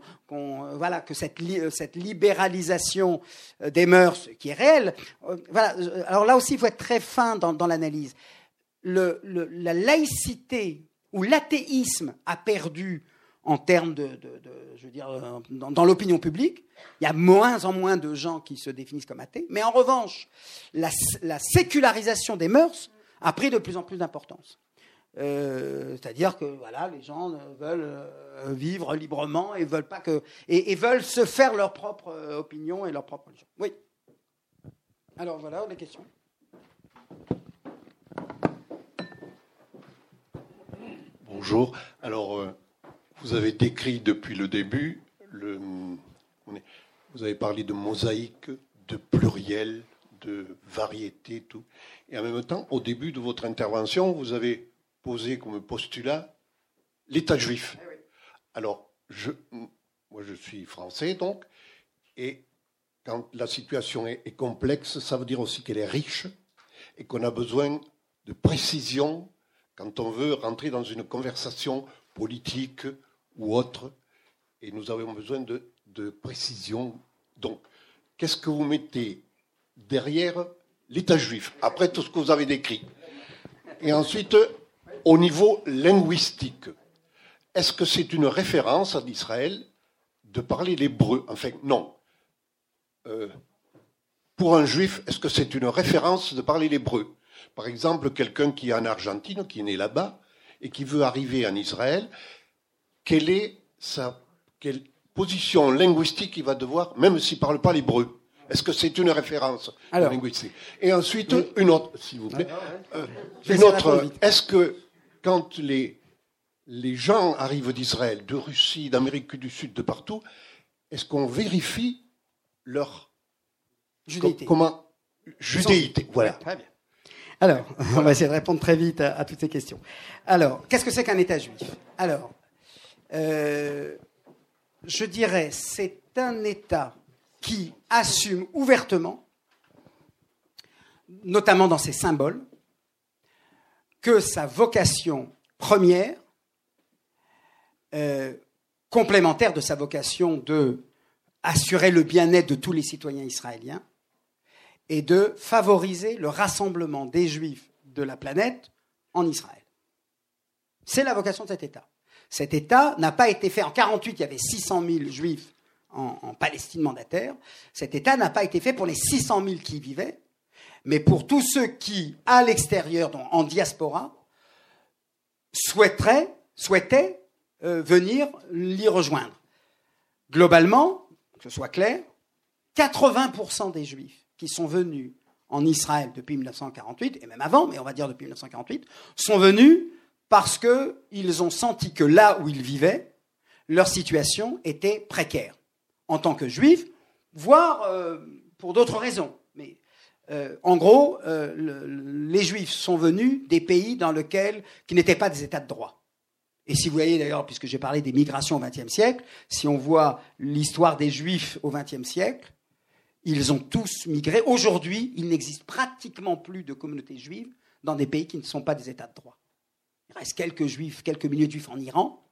voilà, que cette, cette libéralisation des mœurs, qui est réelle, voilà. alors là aussi, il faut être très fin dans, dans l'analyse. Le, la laïcité où l'athéisme a perdu en termes de, je veux dire, dans, l'opinion publique. Il y a moins en moins de gens qui se définissent comme athées. Mais en revanche, la, sécularisation des mœurs a pris de plus en plus d'importance. Euh, c'est-à-dire que voilà, les gens veulent euh, vivre librement et veulent pas que et, veulent se faire leur propre euh, opinion et leur propre religion. Oui. Alors voilà les questions. Bonjour. Alors, euh, vous avez décrit depuis le début, le, vous avez parlé de mosaïque, de pluriel, de variété, tout. Et en même temps, au début de votre intervention, vous avez posé comme postulat l'État juif. Eh Alors, je, moi je suis français donc, et quand la situation est complexe, ça veut dire aussi qu'elle est riche et qu'on a besoin de précision quand on veut rentrer dans une conversation politique ou autre, et nous avons besoin de, précision. Donc, qu'est-ce que vous mettez derrière l'État juif, après tout ce que vous avez décrit? Et ensuite, au niveau linguistique, est-ce que c'est une référence à Israël de parler l'hébreu? Enfin, non. Euh, pour un juif, est-ce que c'est une référence de parler l'hébreu? Par exemple, quelqu'un qui est en Argentine, qui est né là-bas, et qui veut arriver en Israël, quelle est sa quelle position linguistique il va devoir, même s'il ne parle pas l'hébreu? Est-ce que c'est une référence linguistique? Et ensuite, une autre, s'il vous plaît. Euh, une autre, est-ce que quand les, les gens arrivent d'Israël, de Russie, d'Amérique du Sud, de partout, est-ce qu'on vérifie leur judéité. Comment Judéité, voilà. Très bien. Alors, on va essayer de répondre très vite à, toutes ces questions. Alors, qu'est-ce que c'est qu'un État juif? Alors, euh, je dirais, c'est un État qui assume ouvertement, notamment dans ses symboles, que sa vocation première, euh, complémentaire de sa vocation de assurer le bien-être de tous les citoyens israéliens, et de favoriser le rassemblement des juifs de la planète en Israël. C'est la vocation de cet État. Cet État n'a pas été fait en 48, il y avait 600 000 juifs en, Palestine mandataire. Cet État n'a pas été fait pour les 600 000 qui y vivaient, mais pour tous ceux qui, à l'extérieur, en diaspora, souhaiteraient, souhaitaient euh, venir l'y rejoindre. Globalement, que ce soit clair, 80% des juifs qui sont venus en Israël depuis 1948, et même avant, mais on va dire depuis 1948, sont venus parce qu'ils ont senti que là où ils vivaient, leur situation était précaire, en tant que juifs, voire euh, pour d'autres raisons. Mais euh, en gros, euh, les juifs sont venus des pays dans lesquels, qui n'étaient pas des États de droit. Et si vous voyez d'ailleurs, puisque j'ai parlé des migrations au XXe siècle, si on voit l'histoire des Juifs au XXe siècle, ils ont tous migré. Aujourd'hui, il n'existe pratiquement plus de communautés juives dans des pays qui ne sont pas des États de droit. Il reste quelques juifs, quelques milliers de juifs en Iran.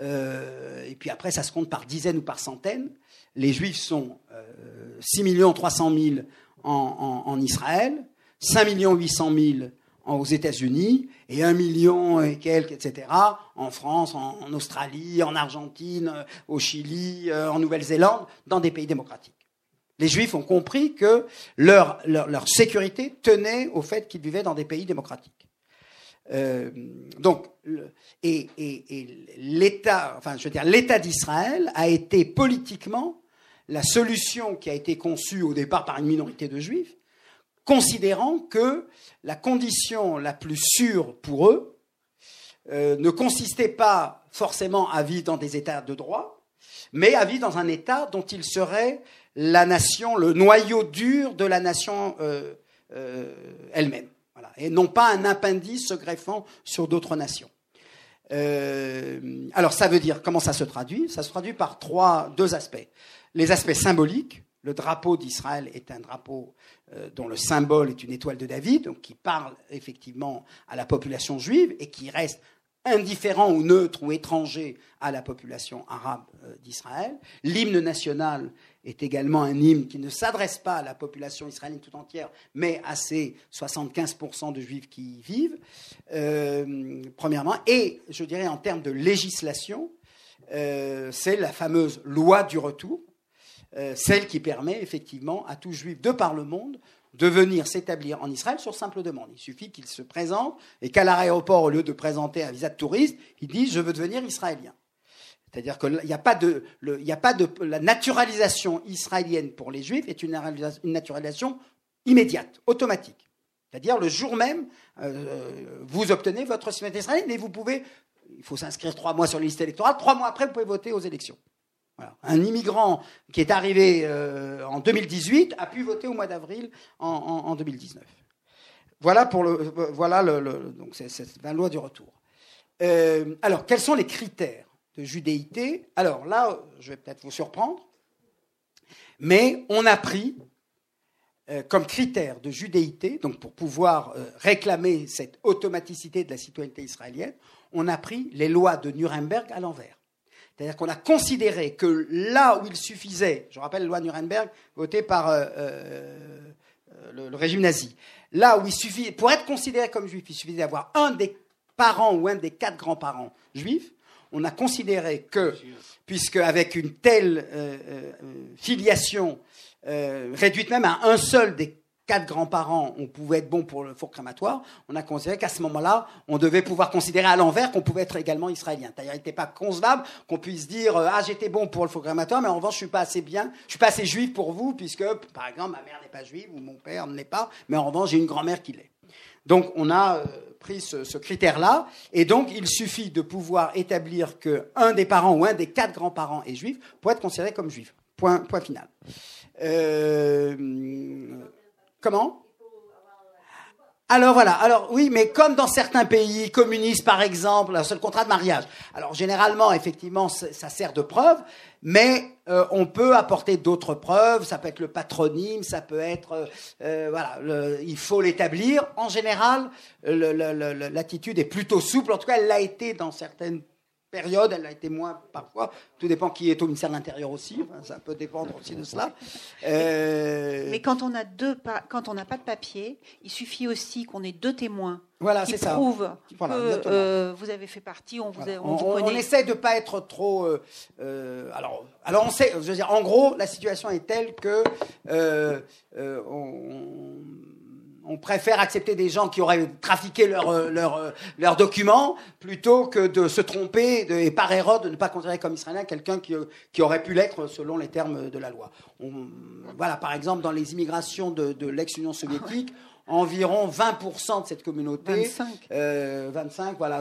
Euh, et puis après, ça se compte par dizaines ou par centaines. Les juifs sont euh, 6 300 000 en, Israël, 5 800 000 aux États-Unis et un million et quelques, etc., en France, en, Australie, en Argentine, au Chili, euh, en Nouvelle-Zélande, dans des pays démocratiques. Les Juifs ont compris que leur, sécurité tenait au fait qu'ils vivaient dans des pays démocratiques. Donc, l'État, d'Israël a été politiquement la solution qui a été conçue au départ par une minorité de Juifs, considérant que la condition la plus sûre pour eux euh, ne consistait pas forcément à vivre dans des États de droit, mais à vivre dans un État dont il serait la nation, le noyau dur de la nation euh, euh, elle-même, et non pas un appendice se greffant sur d'autres nations. alors ça veut dire comment ça se traduit? Ça se traduit par trois, deux aspects. Les aspects symboliques, le drapeau d'Israël est un drapeau euh, dont le symbole est une étoile de David, donc qui parle effectivement à la population juive et qui reste indifférent ou neutre ou étranger à la population arabe euh, d'Israël. L'hymne national est également un hymne qui ne s'adresse pas à la population israélienne tout entière, mais à ces 75% de juifs qui y vivent, euh, premièrement. Et je dirais en termes de législation, c'est la fameuse loi du retour, euh, celle qui permet effectivement à tout juif de par le monde de venir s'établir en Israël sur simple demande. Il suffit qu'il se présente et qu'à l'aéroport, au lieu de présenter un visa de touriste, il dise je veux devenir israélien. C'est-à-dire qu'il n'y a pas de, la naturalisation israélienne pour les juifs est une, naturalisation immédiate, automatique. C'est-à-dire le jour même, euh, vous obtenez votre citoyenneté israélienne et vous pouvez, il faut s'inscrire trois mois sur la liste électorale, trois mois après vous pouvez voter aux élections. Un immigrant qui est arrivé euh, en 2018 a pu voter au mois d'avril en, 2019. Voilà pour le, voilà le, donc c'est, la loi du retour. Euh, alors, quels sont les critères? De judéité Alors là, je vais peut-être vous surprendre, mais on a pris euh, comme critère de judéité, donc pour pouvoir réclamer cette automaticité de la citoyenneté israélienne, on a pris les lois de Nuremberg à l'envers. C'est-à-dire qu'on a considéré que là où il suffisait, je rappelle la loi Nuremberg votée par euh, euh, le, régime nazi, là où il suffit, pour être considéré comme juif, il suffisait d'avoir un des parents ou un des quatre grands-parents juifs. On a considéré que, puisque avec une telle euh, filiation réduite même à un seul des quatre grands-parents, on pouvait être bon pour le four crématoire, on a considéré qu'à ce moment-là, on devait pouvoir considérer à l'envers qu'on pouvait être également israélien. C'est-à-dire, il n'était pas concevable qu'on puisse dire euh, ah j'étais bon pour le four crématoire, mais en revanche je suis pas assez bien, je suis pas assez juif pour vous, puisque par exemple ma mère n'est pas juive ou mon père ne l'est pas, mais en revanche j'ai une grand-mère qui l'est. Donc on a euh, pris ce, critère-là, et donc il suffit de pouvoir établir que un des parents ou un des quatre grands-parents est juif pour être considéré comme juif. Point, point final. Euh, Comment? Alors voilà, alors oui, mais comme dans certains pays communistes par exemple, c'est le contrat de mariage. Alors généralement, effectivement, ça sert de preuve, mais euh, on peut apporter d'autres preuves. Ça peut être le patronyme, ça peut être, euh, euh, voilà, il faut l'établir. En général, l'attitude est plutôt souple. En tout cas, elle l'a été dans certaines période, elle a été moins parfois. Tout dépend qui est au ministère de l'Intérieur aussi. ça peut dépendre aussi de cela. Euh, Mais quand on a deux, quand on n'a pas de papier, il suffit aussi qu'on ait deux témoins. Voilà, qui prouvent que euh, vous avez fait partie, on vous, on, essaie de pas être trop. Euh, alors, alors on sait. Je veux dire, en gros, la situation est telle que on on préfère accepter des gens qui auraient trafiqué leurs leur, euh, leur euh, documents plutôt que de se tromper et par erreur de ne pas considérer comme israélien quelqu'un qui, qui, aurait pu l'être selon les termes de la loi. voilà, par exemple, dans les immigrations de, de l'ex-Union soviétique, environ 20% de cette communauté, 25, euh, 25 voilà,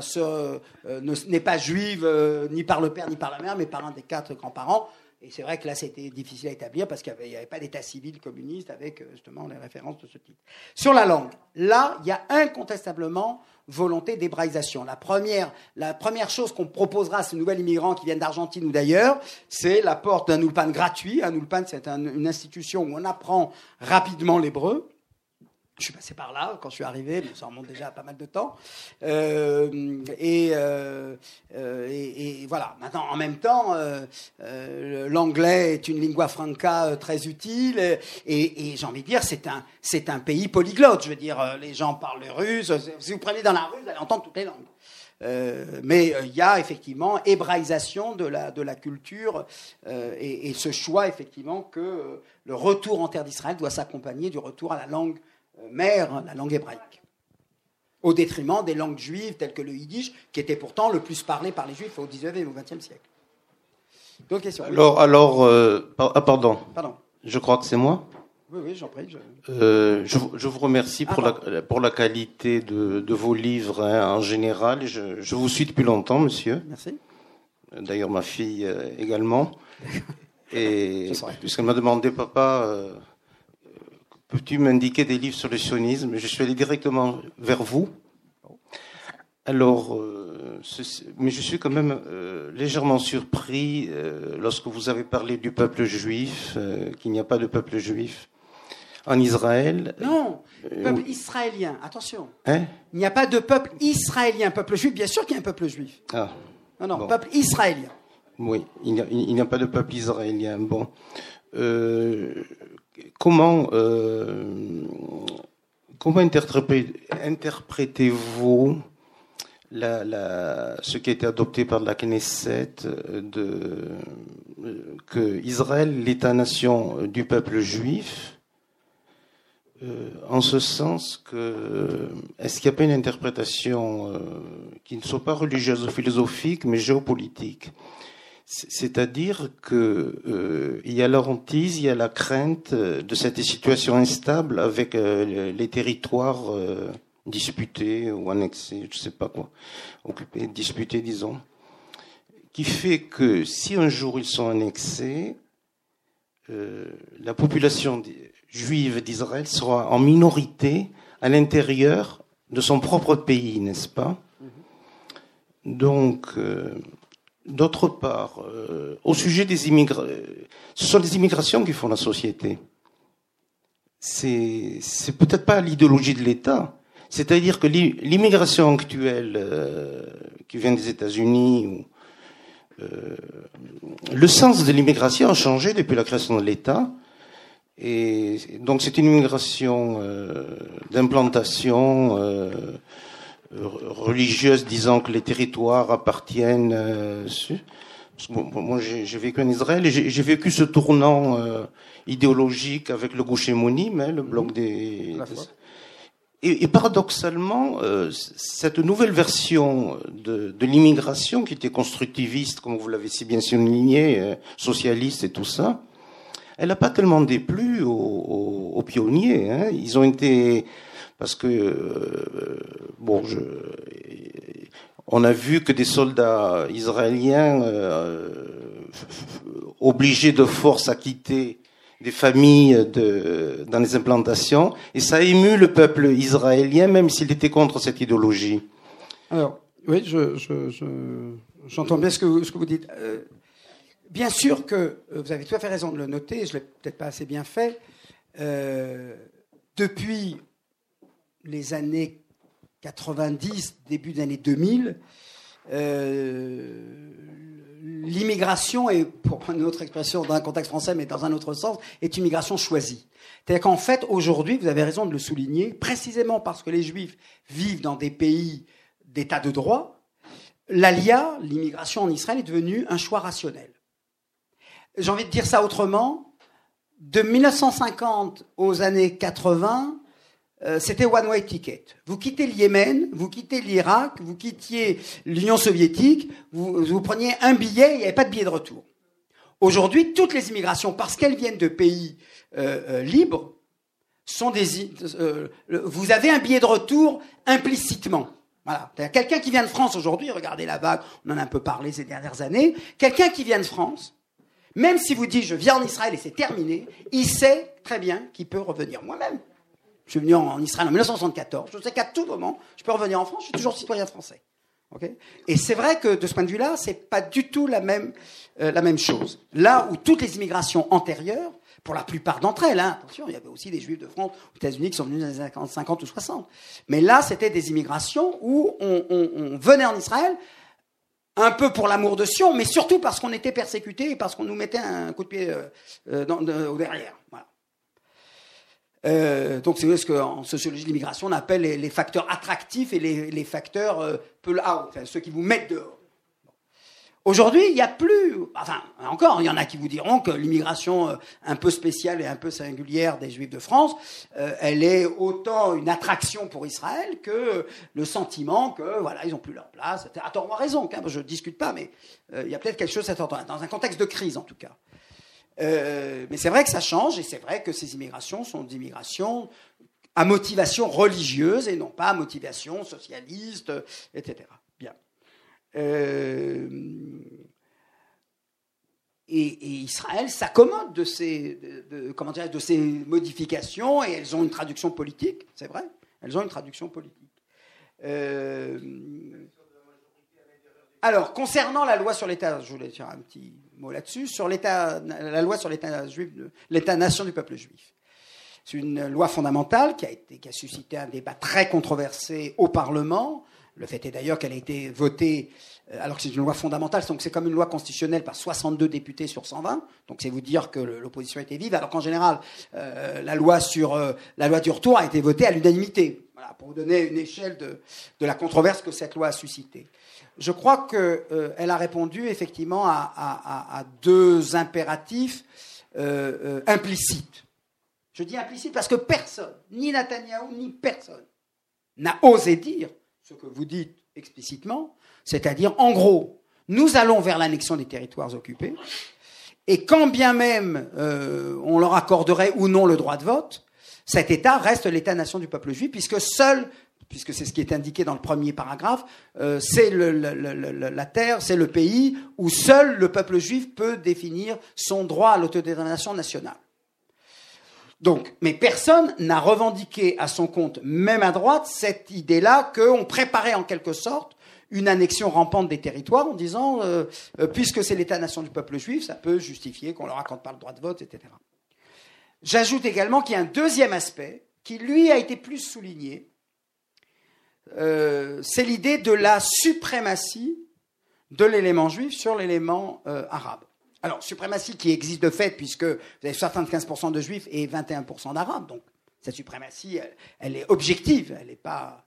n'est pas juive ni par le père ni par la mère, mais par un des quatre grands-parents. Et c'est vrai que là, c'était difficile à établir parce qu'il n'y avait, pas d'état civil communiste avec justement les références de ce type. Sur la langue, là, il y a incontestablement volonté d'hébraïsation. La première, la première chose qu'on proposera à ces nouveaux immigrants qui viennent d'Argentine ou d'ailleurs, c'est la porte d'un ulpan gratuit. Un ulpan, c'est une institution où on apprend rapidement l'hébreu. Je suis passé par là quand je suis arrivé, mais ça remonte déjà à pas mal de temps. Euh, euh, euh, et, voilà. Maintenant, en même temps, l'anglais est une lingua franca très utile. Et, j'ai envie de dire, c'est un, c'est un pays polyglotte. Je veux dire, les gens parlent le russe. Si vous prenez dans la rue, vous allez entendre toutes les langues. mais il y a effectivement hébraïsation de la, de la culture et, et, ce choix effectivement que le retour en terre d'Israël doit s'accompagner du retour à la langue mère, la langue hébraïque, au détriment des langues juives telles que le yiddish, qui était pourtant le plus parlé par les juifs au XIXe et au XXe siècle. D'autres questions Alors, alors euh, ah, pardon. Pardon. Je crois que c'est moi. Oui, oui, j'en prie. Je... Euh, je, vous remercie pour, la, pour la qualité de, vos livres hein, en général. Je, je, vous suis depuis longtemps, monsieur. Merci. D'ailleurs, ma fille euh, également. Et puisqu'elle m'a demandé, papa, Peux-tu m'indiquer des livres sur le sionisme? Je suis allé directement vers vous. Alors, euh, mais je suis quand même euh, légèrement surpris euh, lorsque vous avez parlé du peuple juif, qu'il n'y a pas de peuple juif en Israël. Non, peuple israélien, attention. Hein? Il n'y a pas de peuple israélien, peuple juif, bien sûr qu'il y a un peuple juif. Ah. Non, non, peuple israélien. Oui, il n'y a, a, pas de peuple israélien. Bon comment, euh, comment interprétez-vous ce qui a été adopté par la Knesset de, que Israël, l'État-nation du peuple juif, euh, en ce sens que est-ce qu'il n'y a pas une interprétation euh, qui ne soit pas religieuse ou philosophique mais géopolitique? C'est-à-dire qu'il euh, y a la hantise, il y a la crainte de cette situation instable avec euh, les territoires euh, disputés ou annexés, je ne sais pas quoi, occupés, disputés, disons, qui fait que si un jour ils sont annexés, la population juive d'Israël sera en minorité à l'intérieur de son propre pays, n'est-ce pas? Mm-hmm. Donc, D'autre part, euh, au sujet des immigrants, ce sont les immigrations qui font la société. C'est, peut-être pas l'idéologie de l'État. C'est-à-dire que l'immigration actuelle euh, qui vient des États-Unis, euh, le sens de l'immigration a changé depuis la création de l'État. Et donc c'est une immigration d'implantation religieuse disant que les territoires appartiennent. Euh, moi, j'ai vécu en Israël et j'ai vécu ce tournant euh, idéologique avec le Gouche mais le bloc mhm. des. Et, paradoxalement, euh, cette nouvelle version de, de l'immigration, qui était constructiviste, comme vous l'avez si bien souligné, socialiste et tout ça, elle n'a pas tellement déplu aux, aux, pionniers. Hein. Ils ont été parce que euh, bon, je, on a vu que des soldats israéliens euh, obligés de force à quitter des familles dans les implantations, et ça a ému le peuple israélien, même s'il était contre cette idéologie. Alors, oui, je, j'entends bien ce que vous, dites. Euh, bien sûr que vous avez tout à fait raison de le noter, je l'ai peut-être pas assez bien fait. depuis les années 90, début des années 2000, euh, l'immigration est, pour une autre expression dans un contexte français, mais dans un autre sens, est une migration choisie. C'est-à-dire qu'en fait, aujourd'hui, vous avez raison de le souligner, précisément parce que les Juifs vivent dans des pays d'état de droit, l'ALIA, l'immigration en Israël, est devenue un choix rationnel. J'ai envie de dire ça autrement. De 1950 aux années 80, euh, c'était one way ticket. Vous quittez le Yémen, vous quittez l'Irak, vous quittiez l'Union soviétique, vous, vous, preniez un billet, il n'y avait pas de billet de retour. Aujourd'hui, toutes les immigrations, parce qu'elles viennent de pays euh, euh, libres, sont des. vous avez un billet de retour implicitement. Voilà. Quelqu'un qui vient de France aujourd'hui, regardez la vague, on en a un peu parlé ces dernières années. Quelqu'un qui vient de France, Même si vous dites je viens en Israël et c'est terminé, il sait très bien qu'il peut revenir. Moi-même, je suis venu en Israël en 1974. Je sais qu'à tout moment, je peux revenir en France. Je suis toujours citoyen français. et c'est vrai que de ce point de vue-là, c'est pas du tout la même, euh, la même chose. Là où toutes les immigrations antérieures, pour la plupart d'entre elles, hein, attention, il y avait aussi des juifs de France aux États-Unis qui sont venus dans les années 50 ou 60. Mais là, c'était des immigrations où on, venait en Israël un peu pour l'amour de Sion, mais surtout parce qu'on était persécuté et parce qu'on nous mettait un coup de pied euh, euh, au derrière. Euh, donc c'est ce qu'en sociologie de l'immigration on appelle les, facteurs attractifs et les, facteurs euh, out, ceux qui vous mettent dehors. Aujourd'hui, il n'y a plus, enfin encore, il y en a qui vous diront que l'immigration euh, un peu spéciale et un peu singulière des Juifs de France, euh, elle est autant une attraction pour Israël que le sentiment que voilà, ils n'ont plus leur place. À tort ou raison, hein, je ne discute pas, mais il y a peut-être quelque chose à entendre, dans un contexte de crise en tout cas. Mais c'est vrai que ça change et c'est vrai que ces immigrations sont des immigrations à motivation religieuse et non pas à motivation socialiste, etc. Euh, et, Israël s'accommode de ces, de, comment de ces modifications et elles ont une traduction politique, c'est vrai, elles ont une traduction politique. Euh, alors, concernant la loi sur l'État, je voulais dire un petit mot là-dessus, sur la loi sur l'État-nation du peuple juif. C'est une loi fondamentale qui a, été, qui a suscité un débat très controversé au Parlement, le fait est d'ailleurs qu'elle a été votée, euh, alors que c'est une loi fondamentale, donc c'est comme une loi constitutionnelle par 62 députés sur 120. Donc c'est vous dire que l'opposition était vive, alors qu'en général, euh, la loi sur euh, la loi du retour a été votée à l'unanimité. Vous donner une échelle de, la controverse que cette loi a suscité. Je crois qu'elle a répondu effectivement à, deux impératifs implicites. Je dis implicites parce que personne, ni Netanyahou, ni personne, n'a osé dire ce que vous dites explicitement, c'est-à-dire, en gros, nous allons vers l'annexion des territoires occupés, et quand bien même euh, on leur accorderait ou non le droit de vote, cet État reste l'État-nation du peuple juif, puisque seul, puisque c'est ce qui est indiqué dans le premier paragraphe, euh, c'est la terre, c'est le pays où seul le peuple juif peut définir son droit à l'autodétermination nationale. Mais personne n'a revendiqué à son compte, même à droite, cette idée-là qu'on préparait en quelque sorte une annexion rampante des territoires en disant, euh, euh, puisque c'est l'État-nation du peuple juif, ça peut justifier qu'on leur accorde pas le droit de vote, etc. J'ajoute également qu'il y a un deuxième aspect qui, lui, a été plus souligné. Euh, c'est l'idée de la suprématie de l'élément juif sur l'élément arabe. Alors, suprématie qui existe de fait, puisque vous avez 75% de juifs et 21% d'arabes. Donc, cette suprématie, elle, est objective, elle n'est pas.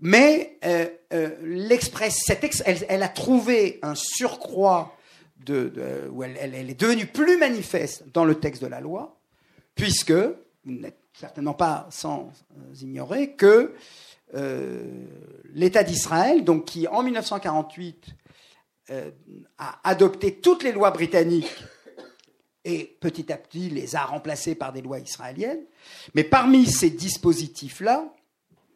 Mais euh, euh, elle, a trouvé un surcroît de, où elle, est devenue plus manifeste dans le texte de la loi, puisque vous n'êtes certainement pas sans ignorer que euh, l'État d'Israël, donc qui en 1948 euh, a adopté toutes les lois britanniques et petit à petit les a remplacées par des lois israéliennes. Mais parmi ces dispositifs-là,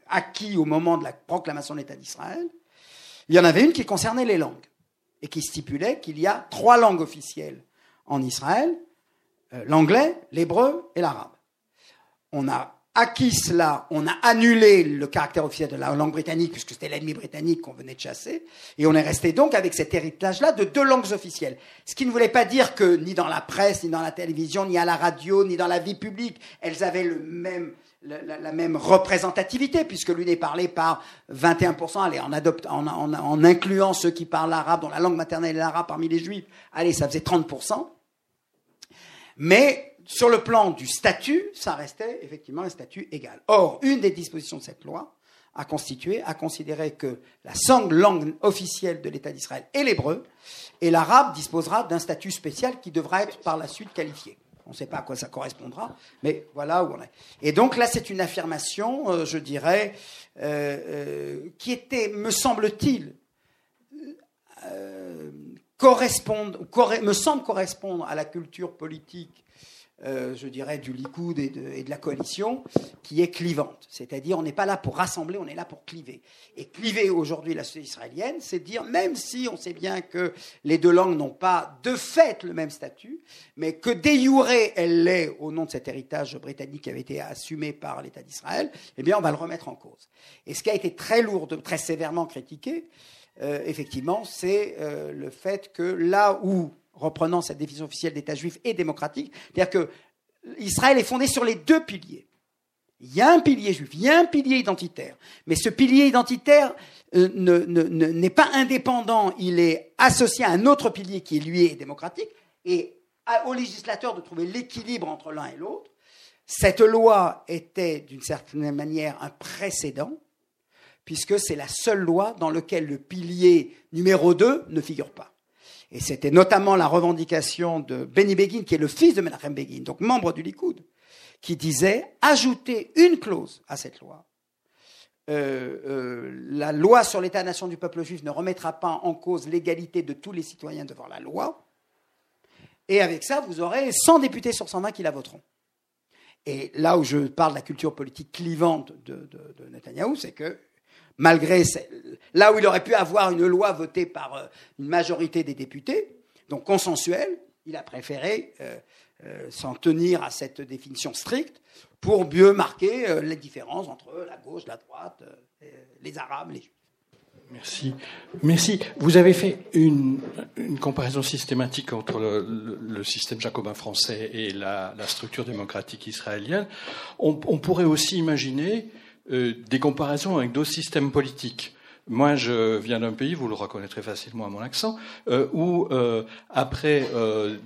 acquis au moment de la proclamation de l'État d'Israël, il y en avait une qui concernait les langues et qui stipulait qu'il y a trois langues officielles en Israël, euh, l'anglais, l'hébreu et l'arabe. On a acquis cela, on a annulé le caractère officiel de la langue britannique, puisque c'était l'ennemi britannique qu'on venait de chasser, et on est resté donc avec cet héritage-là de deux langues officielles. Ce qui ne voulait pas dire que ni dans la presse, ni dans la télévision, ni à la radio, ni dans la vie publique, elles avaient le même, la, même représentativité, puisque l'une est parlée par 21%, allez, en, en incluant ceux qui parlent l'arabe, dont la langue maternelle est l'arabe parmi les juifs, allez, ça faisait 30%. Mais sur le plan du statut, ça restait effectivement un statut égal. Or, une des dispositions de cette loi a constitué, a considéré que la langue officielle de l'État d'Israël est l'hébreu, et l'arabe disposera d'un statut spécial qui devra être par la suite qualifié. On ne sait pas à quoi ça correspondra, mais voilà où on est. Et donc là, c'est une affirmation, euh, je dirais, euh, euh, qui était, me semble-t-il, me semble correspondre à la culture politique euh, je dirais, du Likoud et de, la coalition, qui est clivante. C'est-à-dire, on n'est pas là pour rassembler, on est là pour cliver. Et cliver aujourd'hui la société israélienne, c'est dire, même si on sait bien que les deux langues n'ont pas de fait le même statut, mais que déjourer elle l'est au nom de cet héritage britannique qui avait été assumé par l'État d'Israël, eh bien, on va le remettre en cause. Et ce qui a été très lourd, très sévèrement critiqué, euh, effectivement, c'est euh, le fait que là où reprenant cette définition officielle d'État juif et démocratique, c'est-à-dire que Israël est fondé sur les deux piliers. Il y a un pilier juif, il y a un pilier identitaire, mais ce pilier identitaire euh, n'est pas indépendant, il est associé à un autre pilier qui lui est démocratique, et au législateur de trouver l'équilibre entre l'un et l'autre. Cette loi était d'une certaine manière un précédent, puisque c'est la seule loi dans laquelle le pilier numéro 2 ne figure pas. Et c'était notamment la revendication de Benny Begin, qui est le fils de Menachem Begin, donc membre du Likoud, qui disait ajouter une clause à cette loi. Euh, euh, la loi sur l'État-nation du peuple juif ne remettra pas en cause l'égalité de tous les citoyens devant la loi. Et avec ça, vous aurez 100 députés sur 120 qui la voteront. Et là où je parle de la culture politique clivante de, de, de Netanyahou, c'est que malgré là où il aurait pu avoir une loi votée par euh, une majorité des députés, donc consensuelle, il a préféré euh, euh, s'en tenir à cette définition stricte pour mieux marquer les différences entre la gauche, la droite, les Arabes, les Juifs. Merci. Merci. Vous avez fait une, comparaison systématique entre le, système jacobin français et la, structure démocratique israélienne. On pourrait aussi imaginer euh, des comparaisons avec d'autres systèmes politiques. Moi, je viens d'un pays, vous le reconnaîtrez facilement à mon accent, euh, où, euh, après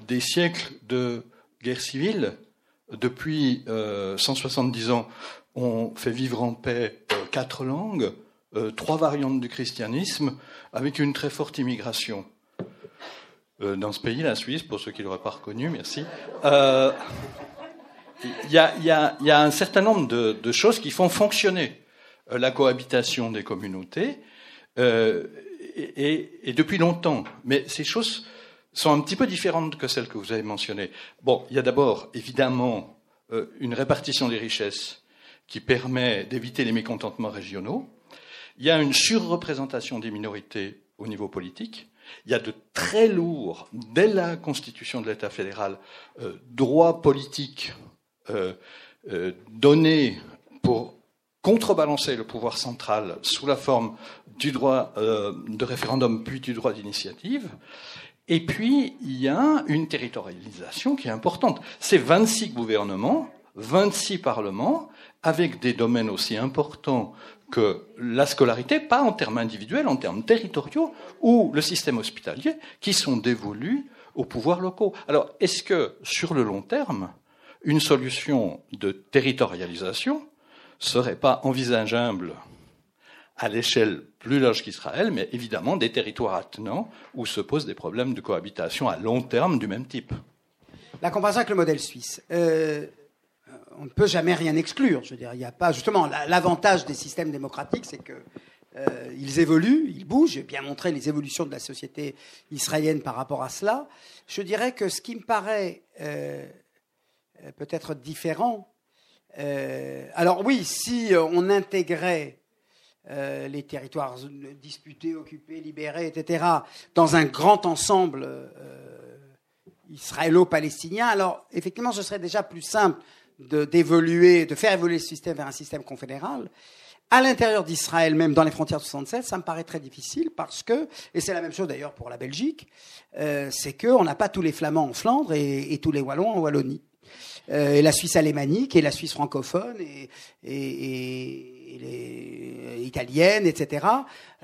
des siècles de guerre civile, depuis 170 ans, on fait vivre en paix quatre langues, trois variantes du christianisme, avec une très forte immigration. dans ce pays, la Suisse, pour ceux qui ne l'auraient pas reconnu, merci il y, a, un certain nombre de, choses qui font fonctionner euh, la cohabitation des communautés, euh, et, depuis longtemps. Mais ces choses sont un petit peu différentes que celles que vous avez mentionnées. Bon, il y a d'abord, évidemment, euh, une répartition des richesses qui permet d'éviter les mécontentements régionaux. Il y a une surreprésentation des minorités au niveau politique. Il y a de très lourds, dès la constitution de l'État fédéral, droits politiques euh, euh, donné pour contrebalancer le pouvoir central sous la forme du droit euh, de référendum puis du droit d'initiative. Et puis, il y a une territorialisation qui est importante. C'est 26 gouvernements, 26 parlements, avec des domaines aussi importants que la scolarité, pas en termes individuels, en termes territoriaux, ou le système hospitalier, qui sont dévolus aux pouvoirs locaux. Alors, est-ce que, sur le long terme, une solution de territorialisation serait pas envisageable à l'échelle plus large qu'Israël, mais évidemment des territoires attenants où se posent des problèmes de cohabitation à long terme du même type. La comparaison avec le modèle suisse. Euh, on ne peut jamais rien exclure. Je veux pas justement l'avantage des systèmes démocratiques, c'est que euh, ils évoluent, ils bougent. J'ai bien montré les évolutions de la société israélienne par rapport à cela. Je dirais que ce qui me paraît euh, peut-être différent. Euh, alors oui, si euh, on intégrait les territoires disputés, occupés, libérés, etc., dans un grand ensemble israélo-palestinien, alors effectivement, ce serait déjà plus simple d'évoluer, de, faire évoluer ce système vers un système confédéral. À l'intérieur d'Israël, même dans les frontières de 67, ça me paraît très difficile parce que, et c'est la même chose d'ailleurs pour la Belgique, c'est qu'on n'a pas tous les Flamands en Flandre et, et tous les Wallons en Wallonie. Euh, et la Suisse alémanique et la Suisse francophone et, et, les italiennes, etc.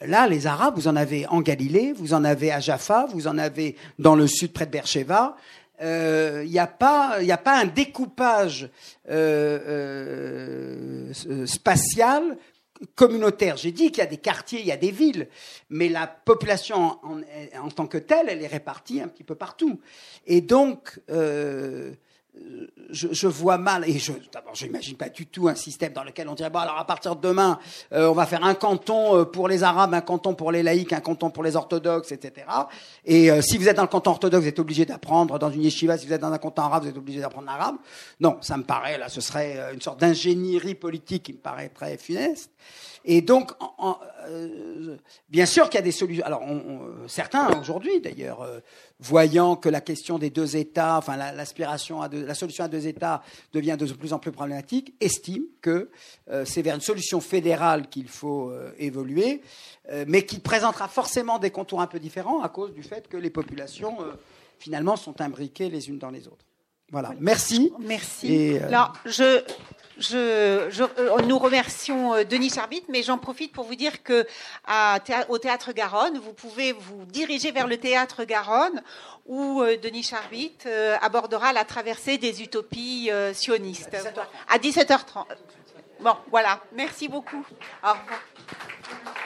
Là, les Arabes, vous en avez en Galilée, vous en avez à Jaffa, vous en avez dans le sud près de Beersheba. Il euh, n'y a pas, il a pas un découpage euh, euh, spatial communautaire. J'ai dit qu'il y a des quartiers, il y a des villes, mais la population en, en, tant que telle, elle est répartie un petit peu partout. Et donc, euh, je, vois mal, et je, d'abord, je n'imagine pas du tout un système dans lequel on dirait, bon, alors à partir de demain, euh, on va faire un canton euh, pour les Arabes, un canton pour les laïcs, un canton pour les orthodoxes, etc. Et euh, si vous êtes dans le canton orthodoxe, vous êtes obligé d'apprendre dans une yeshiva. Si vous êtes dans un canton arabe, vous êtes obligé d'apprendre l'arabe. Non, ça me paraît, là, ce serait une sorte d'ingénierie politique qui me paraît très funeste. Et donc, euh, bien sûr qu'il y a des solutions. Alors, certains aujourd'hui, d'ailleurs, euh, voyant que la question des deux États, enfin l'aspiration à la solution à deux États devient de plus en plus problématique, estiment que euh, c'est vers une solution fédérale qu'il faut évoluer, mais qui présentera forcément des contours un peu différents à cause du fait que les populations finalement sont imbriquées les unes dans les autres. Voilà. Merci. Merci. Alors, je je, euh, nous remercions euh, Denis Charbit, mais j'en profite pour vous dire que au Théâtre Garonne, vous pouvez vous diriger vers le Théâtre Garonne, où euh, Denis Charbit abordera la traversée des utopies sionistes à 17h30. Bon, voilà. Merci beaucoup. Au revoir.